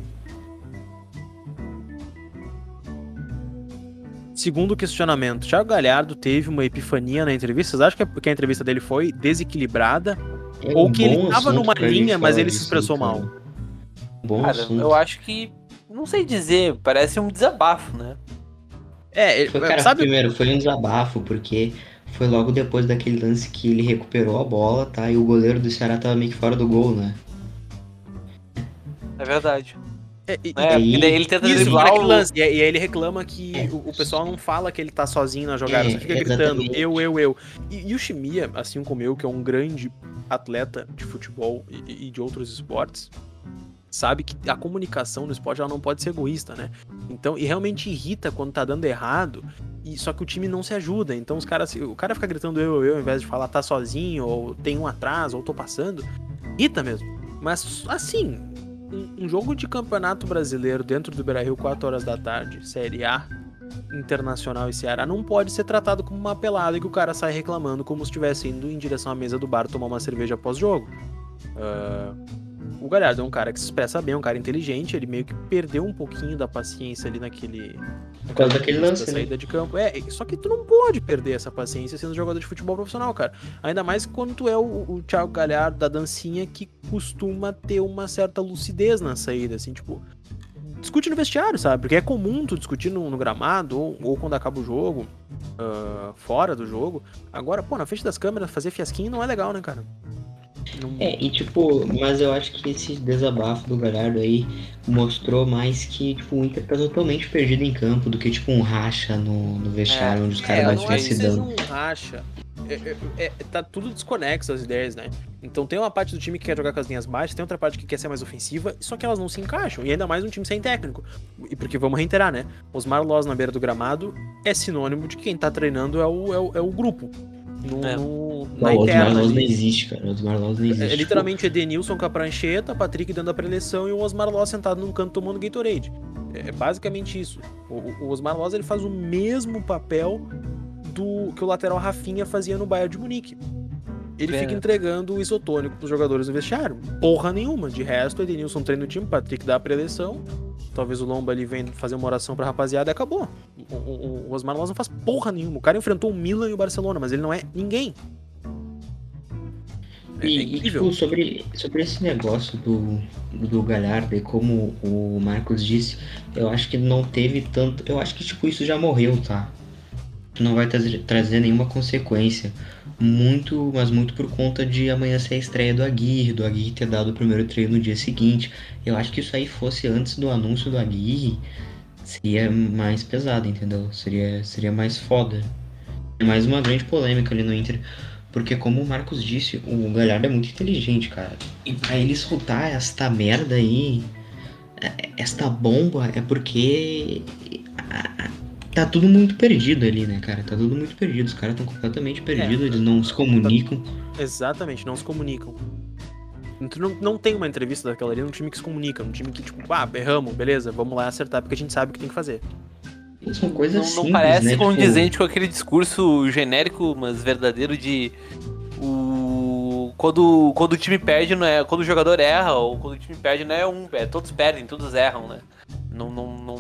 Segundo questionamento, Thiago Galhardo teve uma epifania na entrevista. Vocês acham que a, que a entrevista dele foi desequilibrada? É Ou um que ele bom tava assunto numa linha, mas ele se expressou mal? Bom Cara, assunto. eu acho que. Não sei dizer, parece um desabafo, né? É, ele- Foi, cara, sabe? primeiro, foi um desabafo, porque foi logo depois daquele lance que ele recuperou a bola, tá? E o goleiro do Ceará tava meio que fora do gol, né? É verdade. É, e- É, porque daí ele tenta Isso, driblar naquele o... lance. E, aí- e aí ele reclama que É, o, o pessoal não fala que ele tá sozinho na jogada, É, só fica gritando eu, eu, eu. E, e o Chimia, assim como eu, que é um grande atleta de futebol e, e de outros esportes, sabe que a comunicação no esporte ela não pode ser egoísta, né? Então, e realmente irrita quando tá dando errado, e só que o time não se ajuda. Então os caras, o cara fica gritando eu, eu, ao invés de falar tá sozinho, ou tem um atrás, ou tô passando, irrita mesmo. Mas assim, um, um jogo de campeonato brasileiro dentro do Beira-Rio, 4 horas da tarde, Série A, Internacional e Ceará, não pode ser tratado como uma pelada que o cara sai reclamando como se estivesse indo em direção à mesa do bar tomar uma cerveja após jogo. Ah, o Galhardo é um cara que se expressa bem, é um cara inteligente, ele meio que perdeu um pouquinho da paciência ali naquele. Por causa daquele da lance, né? saída de campo. É, só que tu não pode perder essa paciência sendo jogador de futebol profissional, cara. Ainda mais quando tu é o, o Thiago Galhardo da dancinha que costuma ter uma certa lucidez na saída, assim, tipo. Discute no vestiário, sabe? Porque é comum tu discutir no, no gramado ou, ou quando acaba o jogo, ah, fora do jogo. Agora, pô, na frente das câmeras, fazer fiasquinho não é legal, né, cara? Não- É, e tipo, mas eu acho que esse desabafo do Galhardo aí mostrou mais que, tipo, o Inter tá totalmente perdido em campo do que, tipo, um racha no, no vestiário, onde os caras É, não não é se dando. um racha. É, é- é- tá tudo desconexo as ideias, né? Então tem uma parte do time que quer jogar com as linhas baixas, tem outra parte que quer ser mais ofensiva, só que elas não se encaixam. E ainda mais um time sem técnico. E porque vamos reiterar, né? Osmar Loz na beira do gramado é sinônimo de que quem tá treinando é o, é o, é o grupo. No, É. no- Não, na o Osmar interna. Loz não existe, cara. O Osmar Loz não existe. É literalmente Edenilson com a prancheta, Patrick dentro da preleção e o Osmar Loz sentado num canto tomando Gatorade. É basicamente isso. O, o Osmar Loz ele faz o mesmo papel do que o lateral Rafinha fazia no Bayern de Munique. Ele É. fica entregando o isotônico pros jogadores no vestiário. Porra nenhuma. De resto, o Edenilson treina o time, o Patrick dá a preleção. Talvez o Lomba ali venha fazer uma oração pra rapaziada e acabou. O, o- o Osmar Loz não faz porra nenhuma. O cara enfrentou o Milan e o Barcelona, mas ele não é ninguém. É, é E, e, tipo, sobre, sobre esse negócio do, do Galhardo e como o Marcos disse, eu acho que não teve tanto. Eu acho que, tipo, isso já morreu, tá? Não vai trazer, trazer nenhuma consequência. Muito, mas muito por conta de amanhã ser a estreia do Aguirre, do Aguirre ter dado o primeiro treino no dia seguinte. Eu acho que isso aí fosse antes do anúncio do Aguirre, seria mais pesado, entendeu? Seria, seria mais foda. É mais uma grande polêmica ali no Inter. Porque como o Marcos disse, o Galhardo é muito inteligente, cara. E pra ele soltar esta merda aí, é- esta bomba, é porque tá tudo muito perdido ali, né, cara? Tá tudo muito perdido. Os caras estão completamente perdidos, eles não se comunicam. Exatamente, não se comunicam. Tu não, não tem uma entrevista daquela ali num time que se comunica, num time que, tipo, ah, erramos, beleza, vamos lá acertar porque a gente sabe o que tem que fazer. São coisas Não, simples, não parece né? Tipo, condizente com aquele discurso genérico, mas verdadeiro de o quando, quando o time perde não é quando o jogador erra ou quando o time perde não é um, é todos perdem, todos erram, né? Não não, não,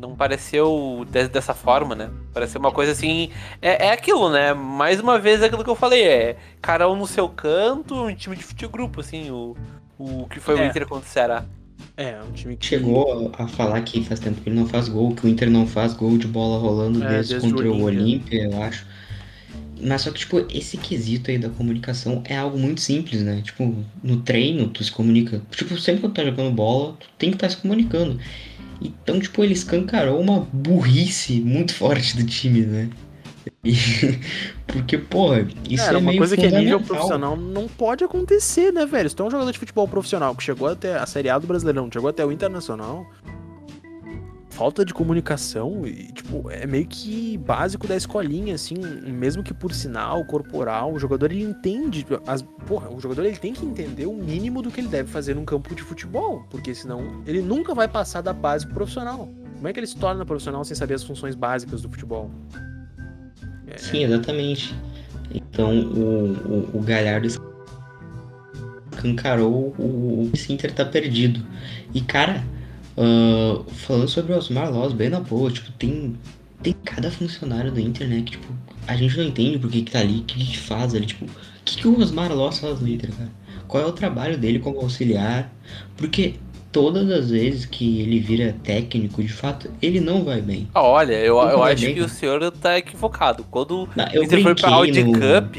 não pareceu de- dessa forma, né? Pareceu uma coisa assim, é, é aquilo, né? Mais uma vez é aquilo que eu falei, é cada um no seu canto, um time de futebol grupo assim, o o que foi o É. Inter contra o Ceará. É, um time que. Chegou a falar que faz tempo que ele não faz gol, que o Inter não faz gol de bola rolando É, desde, desde o contra o Olímpia. Eu acho. Mas só que, tipo, esse quesito aí da comunicação é algo muito simples, né? Tipo, no treino tu se comunica. Tipo, sempre quando tá jogando bola, tu tem que estar se comunicando. Então, tipo, ele escancarou uma burrice muito forte do time, né? E- Porque, porra, isso Cara, é uma coisa que é nível profissional não pode acontecer, né, velho? Se tu é um jogador de futebol profissional que chegou até a Série A do Brasileirão, chegou até o Internacional, falta de comunicação e, tipo, é meio que básico da escolinha, assim, mesmo que por sinal corporal, o jogador ele entende, as, porra, o jogador ele tem que entender o mínimo do que ele deve fazer num campo de futebol, porque senão ele nunca vai passar da base pro profissional. Como é que ele se torna profissional sem saber as funções básicas do futebol? É, Sim, exatamente. Então o, o, o Galhardo escancarou o, o esse Inter tá perdido. E cara, ah, falando sobre o Osmar Loz, bem na boa, tipo, tem, tem cada funcionário do Inter, né? Que tipo, a gente não entende por que, que tá ali, o que, que faz ali, tipo, o que, que o Osmar Loz faz no Inter, cara? Qual é o trabalho dele como auxiliar? Porque todas as vezes que ele vira técnico, de fato, ele não vai bem. Ah, olha, eu, Não eu acho bem, que o cara. senhor tá equivocado. Quando Não, Inter foi pra Audi no- Cup,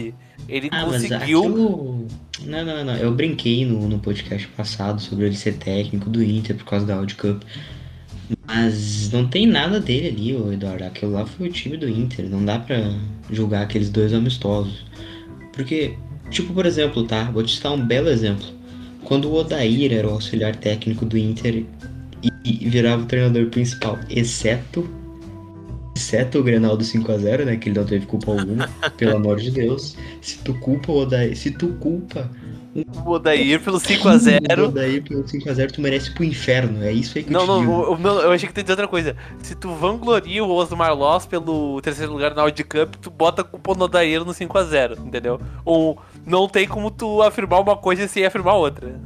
ele Ah, conseguiu. aquilo... Não, não, não. Eu brinquei no, no podcast passado sobre ele ser técnico do Inter por causa da Audi Cup. Mas não tem nada dele ali, ô Eduardo. Aquilo lá foi o time do Inter. Não dá pra julgar aqueles dois amistosos. Porque, tipo, por exemplo, tá? Vou te citar um belo exemplo. Quando o Odair era o auxiliar técnico do Inter e virava o treinador principal, exceto exceto o Grenal do 5x0, né? Que ele não teve culpa alguma, pelo amor de Deus. Se tu culpa o Odair, se tu culpa O Odair pelo o 5x0. Odair pelo 5x0, tu merece pro inferno. É isso aí que Não, eu te não, digo. o- o meu- eu achei que tu ia dizer outra coisa. Se tu vangloria o Osmar Loss pelo terceiro lugar na Audi Cup, tu bota a culpa no Odair no 5x0, entendeu? Ou não tem como tu afirmar uma coisa sem afirmar outra.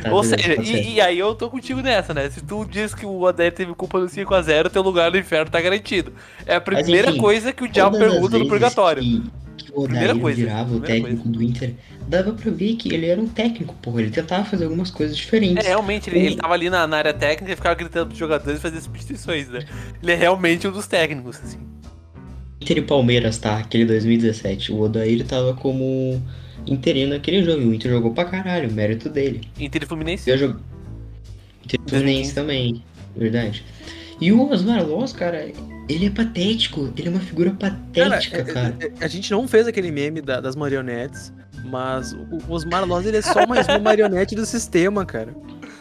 Tá, Ou beleza, seja, tá e, e aí eu tô contigo nessa, né? Se tu diz que o Odair teve culpa no 5x0, teu lugar no inferno tá garantido. É a primeira enfim, coisa que o diabo pergunta no purgatório. Que, que o Primeira coisa, virava o técnico do Inter, dava pra ver que ele era um técnico, porra. Ele tentava fazer algumas coisas É, diferentes. realmente, ele, ele tava ali na, na área técnica e ficava gritando pros jogadores e fazia substituições, né? Ele é realmente um dos técnicos, assim. Inter e Palmeiras, tá? Aquele 2017. O Odair tava como interino naquele jogo. E o Inter jogou pra caralho, mérito dele. Inter e Fluminense. Eu jogo. Inter e Fluminense também, verdade. E o Osmar Loz, cara, ele é patético. Ele é uma figura patética, é- cara. é- é- a gente não fez aquele meme da- das marionetes, mas o, o Osmar Loz ele é só mais uma marionete do sistema, cara.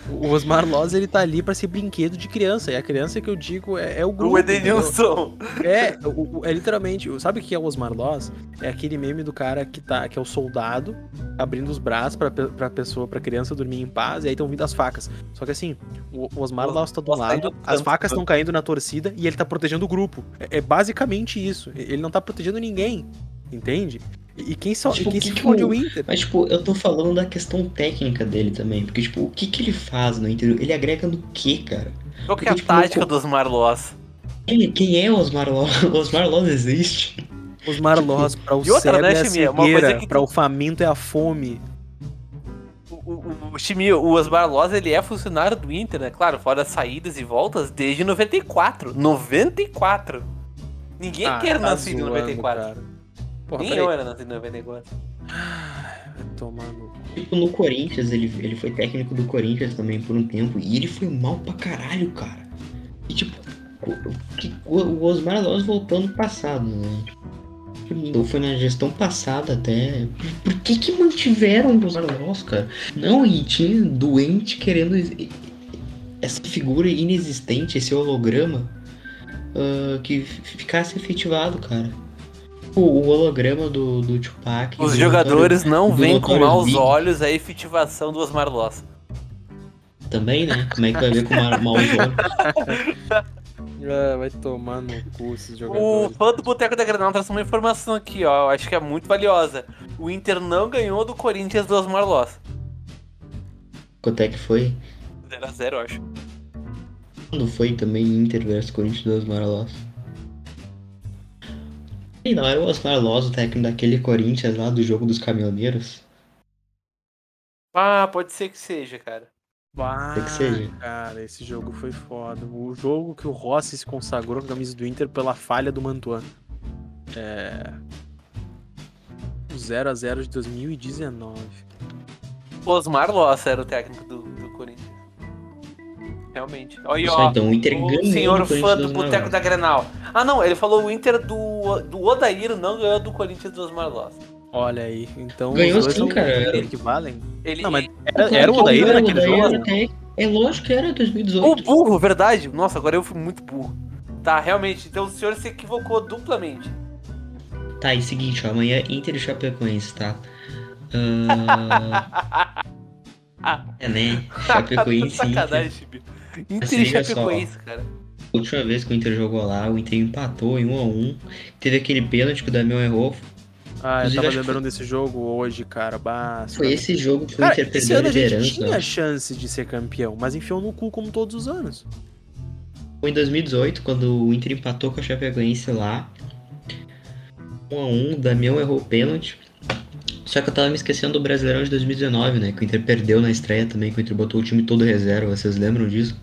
O Osmar Loz ele tá ali pra ser brinquedo de criança, e a criança que eu digo é, é o grupo. O entendeu? Edenilson. É, o- o- é literalmente, o- sabe o que é o Osmar Loz? É aquele meme do cara que tá, que é o soldado abrindo os braços pra, pra pessoa, pra criança dormir em paz, e aí estão vindo as facas. Só que assim, o, o Osmar Os- Loz tá do tá lado, as facas estão caindo na torcida e ele tá protegendo o grupo. É, é basicamente isso. Ele não tá protegendo ninguém, entende? E, quem só, Tipo, e quem que se que é o- Inter. Mas, tipo, eu tô falando da questão técnica dele também. Porque, tipo, o que que ele faz no Inter? Ele agrega no quê, cara? Qual que é a Porque, tipo, tática no- do Osmar Loss? Quem, quem é o Osmar Loz? O Osmar Loz existe? Osmar tipo, Loz, pra o e outra, cego né, é a Chimia? Uma coisa cegueira, que pra o faminto é a fome. O, o, o, Chimio, o Osmar Loz, ele é funcionário do Inter, né? Claro, fora saídas e voltas, desde 94. 94! Ninguém Ah, quer tá nascer em zoando, 94. cara. Porra, Nem eu era nascido em 94. Vai tomar no cu. Tipo, no Corinthians, ele, ele foi técnico do Corinthians também por um tempo. E ele foi mal pra caralho, cara. E, tipo, o, o, o Osmar Loz voltou no passado, né? Ou foi na gestão passada até. Por, que que mantiveram o Osmar Loz, cara? Não, e tinha doente querendo essa figura inexistente, esse holograma, ah, que ficasse efetivado, cara. O, o holograma do, do Tupac. Os do jogadores não veem com maus Big. olhos a efetivação do Osmar Loss. Também, né? Como é que vai ver com uma mau olho? Ah, vai tomar no cu esses O jogadores. fã do Boteco da Granada traz uma informação aqui, ó. Eu acho que é muito valiosa. O Inter não ganhou do Corinthians do Osmar Loss. Quanto é que foi? 0x0, eu acho. Quando foi também Inter versus Corinthians do Osmar Loz? E não era o Osmar Loz, o técnico daquele Corinthians lá do jogo dos caminhoneiros? Ah, pode ser que seja, cara. Ah, que seja. cara, esse jogo foi foda. O jogo que o Rossi se consagrou na camisa do Inter pela falha do Mantuan. É. O 0x0 de 2019. Osmar Loss era o técnico do. Realmente. Olha, Só ó, então, o Inter o ganhou senhor do fã do Boteco da Grenal. Ah, não, ele falou o Inter do, do Odair não ganhou do Corinthians dos Marlos. Olha aí. Então Ganhou os dois sim, são cara. equivalem. Ele, Não, mas ele- era, era o que Odair era, naquele o jogo? até- É lógico que era O 2018. burro, verdade. Nossa, agora eu fui muito burro. Tá, realmente. Então o senhor se equivocou duplamente. Tá, e seguinte, ó, amanhã Inter e Chapecoense, tá? Ah, é, né? Chapecoense e Inter. Sacanagem, Chibi. Inter e só. Chapecoense, cara. A última vez que o Inter jogou lá, o Inter empatou em 1x1. Teve aquele pênalti que o Damião errou. Ah, eu Inclusive, tava acho que lembrando desse jogo hoje, cara. Bah, Foi esse jogo que o Cara, Inter perdeu a ano a gente liderança. tinha chance de ser campeão, mas enfiou no cu como todos os anos. Foi em 2018, quando o Inter empatou com a Chapecoense lá. 1x1, o Damião errou o pênalti. Só que eu tava me esquecendo do Brasileirão de 2019, né? Que o Inter perdeu na estreia também, que o Inter botou o time todo reserva. Vocês lembram disso?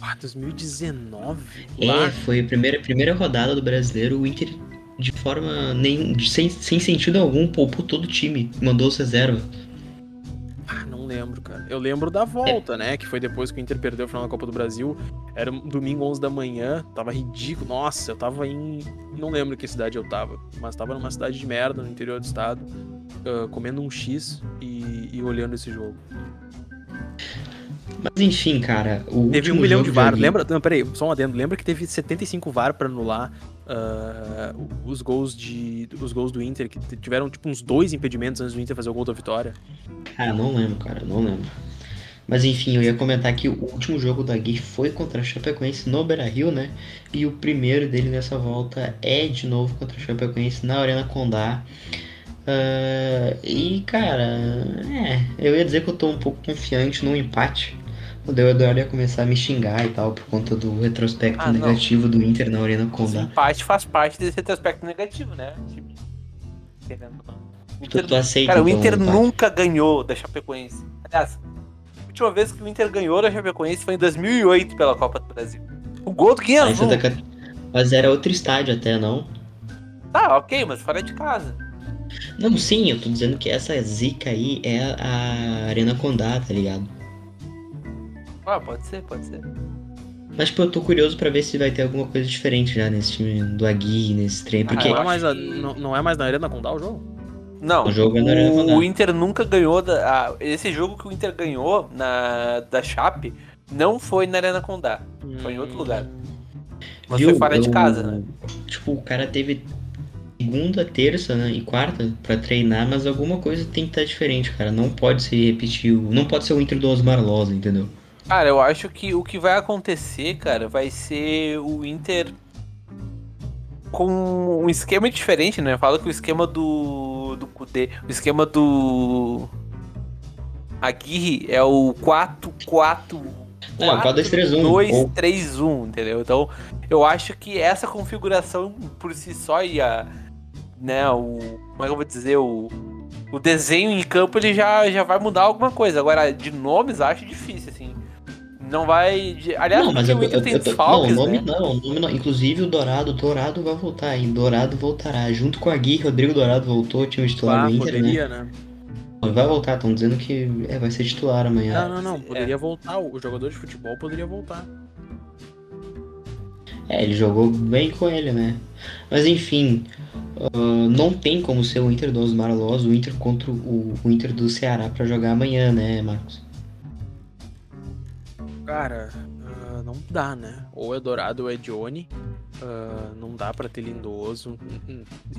Ah, 2019? É, Lá? foi a primeira, primeira rodada do brasileiro, o Inter, de forma nem, sem, sem sentido algum, poupou todo o time, mandou os reserva. Lembro, cara. Eu lembro da volta, né? Que foi depois que o Inter perdeu o final da Copa do Brasil. Era um domingo 11 da manhã, tava ridículo. Nossa, eu tava em. Não lembro que cidade eu tava, mas tava numa cidade de merda no interior do estado, ah, comendo um X e, e olhando esse jogo. Mas enfim, cara, Teve um milhão de VAR. Lembra? Não, peraí, só um adendo. Lembra que teve 75 VAR pra anular ah, os gols de. Os gols do Inter, que tiveram tipo uns dois impedimentos antes do Inter fazer o gol da vitória. Cara, não lembro, cara, não lembro. Mas enfim, eu ia comentar que o último jogo da Gui foi contra a Chapecoense no Beira-Rio, né? E o primeiro dele nessa volta é de novo contra a Chapecoense na Arena Condá. Ah, e, cara, é, eu ia dizer que eu tô um pouco confiante num empate. O Del Eduardo ia começar a me xingar e tal, por conta do retrospecto Ah, não. negativo do Inter na Arena Esse Condá. empate faz parte desse retrospecto negativo, né? Tipo, querendo ou não. O Tu, Inter- tu aceita, Cara, o então, Inter empate? nunca ganhou da Chapecoense. Aliás, a última vez que o Inter ganhou da Chapecoense foi em 2008 pela Copa do Brasil. O gol do. Santa Cat- Mas era outro estádio até, não? Tá, ok, mas fora de casa. Não, sim, eu tô dizendo que essa zica aí é a Arena Condá, tá ligado? Ah, pode ser, pode ser. Mas, tipo, eu tô curioso pra ver se vai ter alguma coisa diferente já nesse time do Agui, nesse trem, porque eu não, é mais a- que- não, não é mais na Arena Condá o jogo? Não, O jogo é na Arena o, Condá. o Inter nunca ganhou da. ah, esse jogo que o Inter ganhou na, da Chape não foi na Arena Condá. Foi em outro Hum. lugar. Mas Viu? foi fora de Eu- casa, né? Tipo, o cara teve segunda, terça né, e quarta pra treinar, mas alguma coisa tem que estar diferente, cara. Não pode se repetir, não pode ser o Inter do Osmar Loza, entendeu? Cara, eu acho que o que vai acontecer, cara, vai ser o Inter com um esquema diferente, né? Fala que o esquema do do Kudê, o esquema do Aguirre é o 4 4 É, o 4-2-3-1, 2 ou- 3 1, entendeu? Então, eu acho que essa configuração por si só e a né, o como é que eu vou dizer, o o desenho em campo ele já, já vai mudar alguma coisa. Agora, de nomes, acho difícil, assim. Não vai. de- Aliás, não, mas eu, o Inter eu, tem eu, não, o nome né? não, o nome não. Inclusive o Dourado, Dourado vai voltar, hein? Dourado voltará. Junto com a Gui, Rodrigo Dourado voltou, time titular Ah, do Inter, né? poderia, né? Vai voltar, estão dizendo que é, vai ser titular amanhã. Não, não, não. É. Poderia voltar. O jogador de futebol poderia voltar. É, ele jogou bem com ele, né? Mas enfim, ah, não tem como ser o Inter do Osmar Loz, o Inter contra o, o Inter do Ceará pra jogar amanhã, né, Marcos? Cara, ah, não dá, né? Ou é Dourado ou é Johnny. Ah, não dá pra ter Lindoso.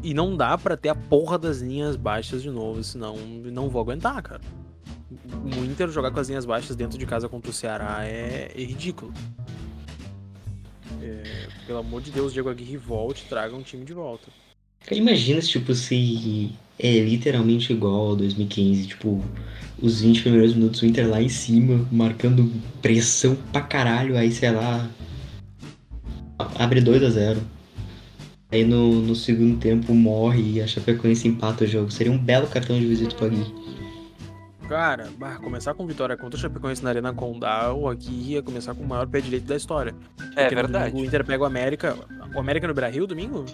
E não dá pra ter a porra das linhas baixas de novo, senão não vou aguentar, cara. O Inter jogar com as linhas baixas dentro de casa contra o Ceará é, é ridículo. É, pelo amor de Deus, Diego Aguirre volte, traga um time de volta. Imagina se, tipo, se é literalmente igual ao 2015, tipo, os 20 primeiros minutos o Inter lá em cima, marcando pressão pra caralho, aí, sei lá, abre 2 a 0 Aí no, no segundo tempo morre e a Chapecoense empata o jogo. Seria um belo cartão de visita pro Agui. Cara, bah, começar com vitória contra o Chapecoense na Arena Condá, o Aguirre ia começar com o maior pé direito da história. É Porque no verdade. domingo o Inter pega o América. O América no Brasil domingo?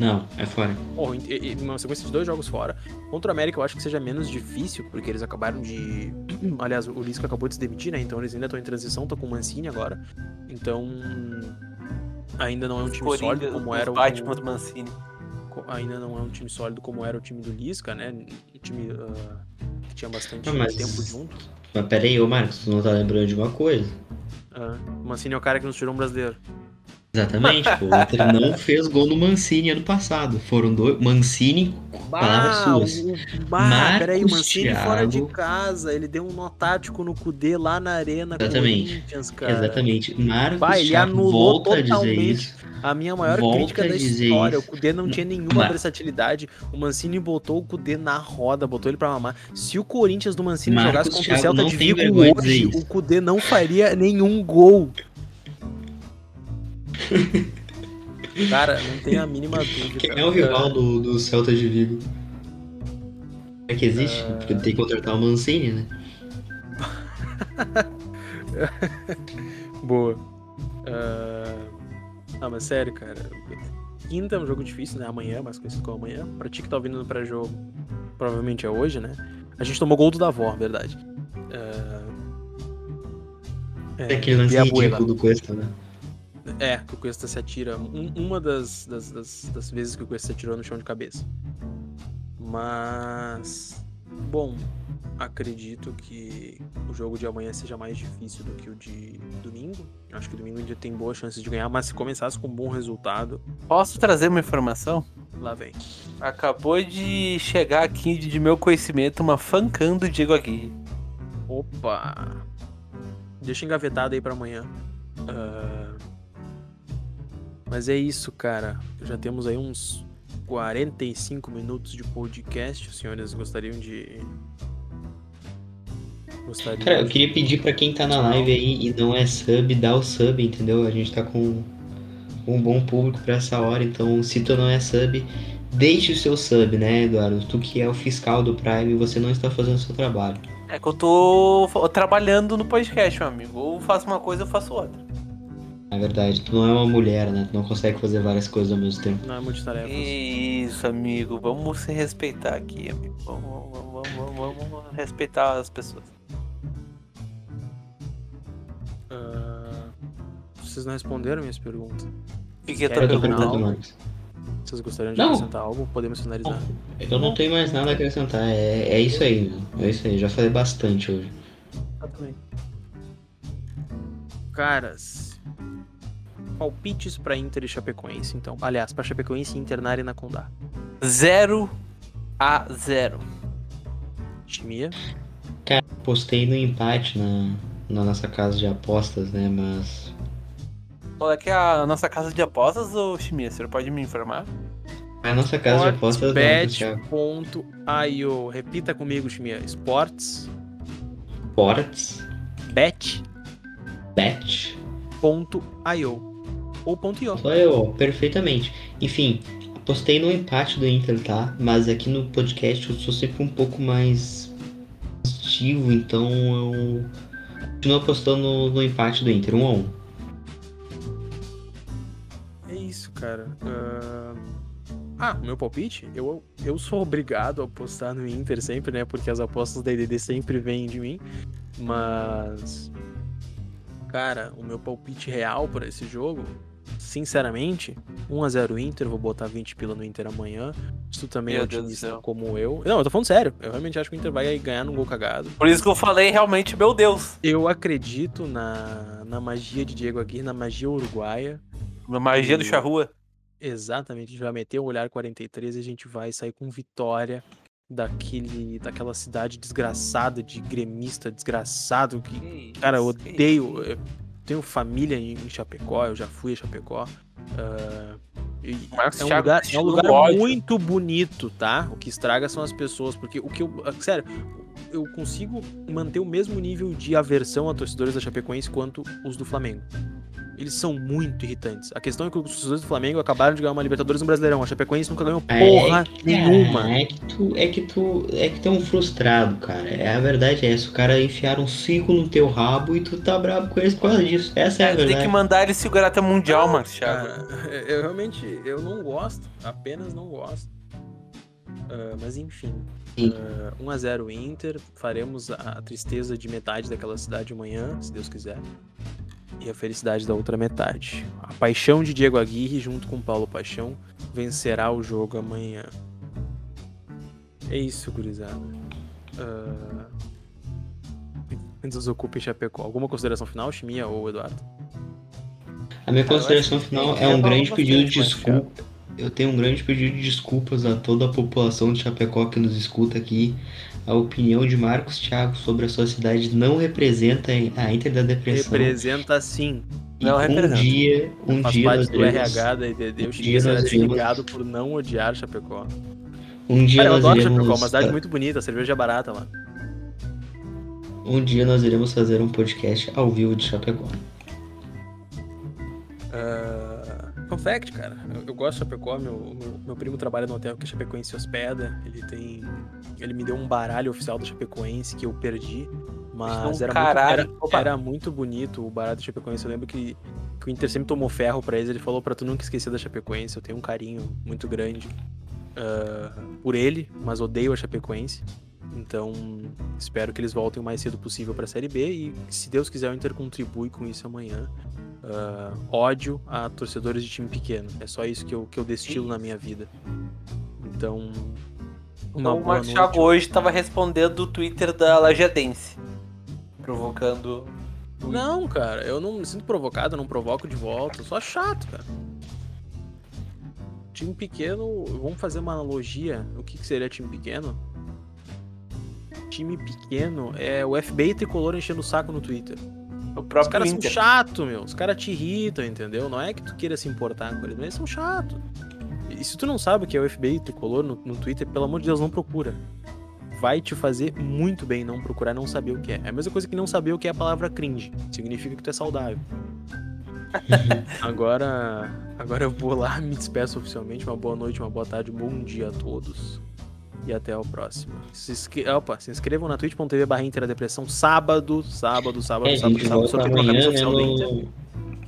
Não, é fora. Porra, e- e- uma sequência de dois jogos fora. Contra o América eu acho que seja menos difícil, porque eles acabaram de. Aliás, o Lisca acabou de se demitir, né? Então eles ainda estão em transição, estão com o Mancini agora. Então. Ainda não é um time Corinthians, sólido como era o. Batman do Mancini. Ainda não é um time sólido como era o time do Lisca, né? O time ah, que tinha bastante Ah, mas- tempo junto. Mas pera aí, ô Marcos, tu não tá lembrando de uma coisa? Ah, o Mancini é o cara que nos tirou um brasileiro. Exatamente, pô. O Inter não fez gol no Mancini ano passado. Foram dois. Mancini, palavras suas. bah, Marcos peraí, o Mancini fora de Thiago. casa, ele deu um nó tático no Cudê lá na arena Exatamente. Exatamente. Marcos Vai, ele Thiago anulou volta a dizer totalmente. isso. A minha maior Volta crítica da história, isso. o Cudê não tinha nenhuma Mas- versatilidade. O Mancini botou o Cudê na roda, botou ele pra mamar. Se o Corinthians do Mancini Marcos jogasse contra o Thiago Celta de Vigo hoje, o Cudê não faria nenhum gol. Cara, não tem a mínima dúvida. Quem é o rival do, do Celta de Vigo? É que existe? Porque tem que contratar o Mancini, né? Boa. Ah, Ah, mas sério, cara. Quinta é um jogo difícil, né? Amanhã, mais conhecido como amanhã. Pra ti que tá ouvindo no pré-jogo, provavelmente é hoje, né? A gente tomou gol do Davor, verdade. Ah, É aquele lance ridículo do Cuesta, né? É, que o Cuesta se atira. um- uma das, das, das, das vezes que o Cuesta se atirou no chão de cabeça. Mas. Bom, acredito que o jogo de amanhã seja mais difícil do que o de domingo. Acho que domingo ainda tem boas chances de ganhar, mas se começasse com um bom resultado, Posso trazer uma informação? lá vem. Acabou de chegar aqui de meu conhecimento uma fancam do Diego Aguirre. Opa! Deixa engavetado aí pra amanhã. Ah, Mas é isso, cara. Já temos aí uns 45 minutos de podcast. Os senhores gostariam de. Gostariam Cara, eu queria pedir pra quem tá na live aí e não é sub, dá o sub, entendeu? A gente tá com um bom público pra essa hora, então se tu não é sub, deixe o seu sub, né, Eduardo? Tu que é o fiscal do Prime, você não está fazendo o seu trabalho. É que eu tô trabalhando no podcast, meu amigo. Ou faço uma coisa ou faço outra. Na verdade, tu não é uma mulher, né? Tu não consegue fazer várias coisas ao mesmo tempo. Não é multitarefas. Isso, amigo. Vamos se respeitar aqui, amigo. Vamos, vamos, vamos, vamos- vamos respeitar as pessoas. Ah, Vocês não responderam minhas perguntas. Fique a Quer tua Eu tô perguntar pergunta. perguntando? Marcos. Vocês gostariam de Não. acrescentar algo? Podemos finalizar. Eu não tenho mais nada a acrescentar. É, é isso aí, meu. É isso aí. Já falei bastante hoje. Exatamente. Caras, palpites pra Inter e Chapecoense, então. Aliás, pra Chapecoense e Inter na Arena Condá. 0 a 0. Chimia. Postei no empate na, na nossa casa de apostas, né? Mas. Qual é que é a nossa casa de apostas, ô Chimia? Você pode me informar? A nossa casa de apostas Thiago. Sports.io. Repita comigo, Chimia. Sports. Sports, Bet. bet. Ou ponto .io. Só eu, perfeitamente. Enfim, apostei no empate do Inter, tá? Mas aqui no podcast eu sou sempre um pouco mais positivo, então eu continuo apostando no, no empate do Inter, 1 a 1 É isso, cara. Ah, Ah, o meu palpite? Eu, eu sou obrigado a apostar no Inter sempre, né? Porque as apostas da IDD sempre vêm de mim. Mas. Cara, o meu palpite real para esse jogo, sinceramente, 1x0 Inter, vou botar 20 pila no Inter amanhã. Se tu também Meu é Deus do otimista como eu. Não, eu tô falando sério. Eu realmente acho que o Inter vai ganhar num gol cagado. Por isso que eu falei realmente, meu Deus. Eu acredito na, na magia de Diego Aguirre, na magia uruguaia. Na magia do E- charrua. Exatamente, a gente vai meter o olhar 43 e a gente vai sair com vitória daquele, daquela cidade desgraçada de gremista desgraçado que, cara, eu odeio. Eu tenho família em em Chapecó, eu já fui a Chapecó. Marcos é um Thiago lugar, é um lugar ódio. muito bonito, tá? O que estraga são as pessoas, porque o que eu. ah, Sério, eu consigo manter o mesmo nível de aversão a torcedores da Chapecoense quanto os do Flamengo. Eles são muito irritantes. A questão é que os torcedores do Flamengo acabaram de ganhar uma Libertadores no Brasileirão. A Chapecoense nunca ganhou É, porra cara, nenhuma. É que tu é que tu é que tu é um frustrado, cara. É a verdade é essa. O cara enfiaram um cinco no teu rabo e tu tá bravo com eles por causa disso. Essa é a Tem verdade. que mandar ele segurar até o Mundial, Max Thiago. Eu realmente eu não gosto. Apenas não gosto. Ah, mas enfim. Sim. Ah, 1x0 Inter. Faremos a tristeza de metade daquela cidade amanhã, se Deus quiser. E a felicidade da outra metade. A paixão de Diego Aguirre junto com Paulo Paixão vencerá o jogo amanhã. É isso, gurizada. Uh... Desocupa e Chapecó. Alguma consideração final, Chimia ou Eduardo? A minha consideração final é um grande pedido de desculpa. Eu tenho um grande pedido de desculpas a toda a população de Chapecó que nos escuta aqui. A opinião de Marcos Thiago sobre a sua cidade não representa a Inter da Depressão. Representa sim. E Não um representa. dia, um Faz dia nós do iremos, RH da IDD. O um dia será nós iremos- desligado por não odiar Chapecó. um dia Cara, eu nós adoro iremos, Chapecó, uma cidade muito bonita, a cerveja é barata lá. um dia nós iremos fazer um podcast ao vivo de Chapecó. Uh, fun fact, cara. Eu, eu gosto de Chapecó. Meu, meu, meu primo trabalha no hotel que a Chapecoense se hospeda. Ele tem. Ele me deu um baralho oficial da Chapecoense que eu perdi. Mas Um era, caralho. muito, era, era muito bonito o baralho da Chapecoense. Eu lembro que, que o Inter sempre tomou ferro pra eles. Ele falou pra tu nunca esquecer da Chapecoense. Eu tenho um carinho muito grande uh, por ele, mas odeio a Chapecoense. Então, espero que eles voltem o mais cedo possível pra Série B. E se Deus quiser, o Inter contribui com isso amanhã. Ah, ódio a torcedores de time pequeno. É só isso que eu, que eu destilo na minha vida. Então. Uma o noite. Thiago hoje tava respondendo o Twitter da Lajadense. Provocando. Não, cara, eu não me sinto provocado, eu não provoco de volta. Eu sou chato, cara. Time pequeno, vamos fazer uma analogia. O que, que seria time pequeno? Time pequeno é o FBI tricolor enchendo o saco no Twitter. O Os próprio caras são Inter. chatos, meu. Os caras te irritam, entendeu? Não é que tu queira se importar com eles, mas eles são chatos. E se tu não sabe o que é o FBI tricolor no, no Twitter, pelo amor de Deus, não procura. Vai te fazer muito bem não procurar, não saber o que é. É a mesma coisa que não saber o que é a palavra cringe. Significa que tu é saudável. agora, agora eu vou lá, me despeço oficialmente. Uma boa noite, uma boa tarde, um bom dia a todos. E até o próximo. Se, inscre... Opa, se inscrevam na twitch.tv barra Inter da Depressão sábado, sábado, sábado, É, sábado, sábado, a amanhã, camisa né, oficial do Inter. no...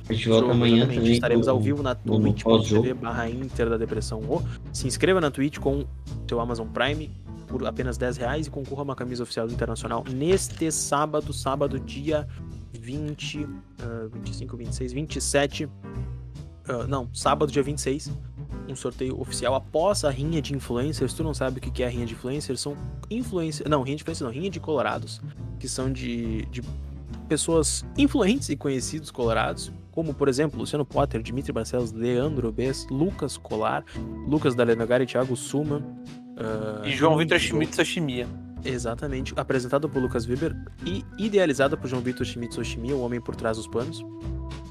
A gente volta amanhã também. Estaremos no- ao vivo na twitch.tv barra Inter da Depressão. O. Se inscreva na Twitch com seu Amazon Prime por apenas 10 reais e concorra a uma camisa oficial do Internacional neste sábado, sábado, dia 20, ah, 25, 26, 27. ah, não, sábado, dia 26. Um sorteio oficial após a rinha de influencers. Tu não sabe o que é a rinha de influencers? São influencers. Não, rinha de influencers não, rinha de colorados. Que são de, de pessoas influentes e conhecidos colorados, como por exemplo Luciano Potter, Dimitri Barcelos, Leandro Bess, Lucas Colar, Lucas Dalenagari e Thiago Suma. ah, E João Vitor Soshimia. Exatamente, apresentado por Lucas Weber e idealizada por João Vitor Schmidt Soshimi, o homem por trás dos panos.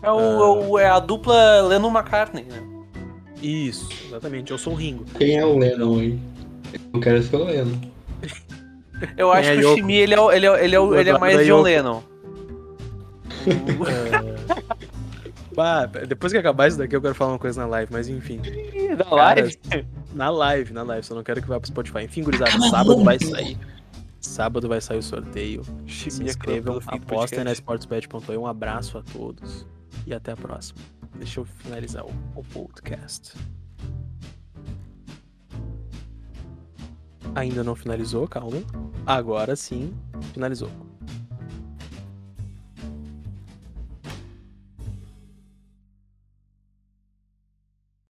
É, o, o- é a dupla Lennon McCartney, né? Isso, exatamente, eu sou o Ringo. Quem é o Lennon aí? Eu quero ser o Lennon. Eu acho é que o Yoko. Shimi ele é, o- ele é, ele é, o- ele é mais é John Yoko. Lennon. Bah, depois que acabar isso daqui eu quero falar uma coisa na live, mas enfim. Ih, Da Cara, live? Na live, na live, só não quero que vá pro Spotify. Enfim, gurizada, sábado vai sair. Sábado vai sair o sorteio. Se Shimi é inscrevam, apostem na sportsbet.ai. Um abraço a todos e até a próxima. Deixa eu finalizar o, o podcast. Ainda não finalizou, calma. Agora sim, finalizou.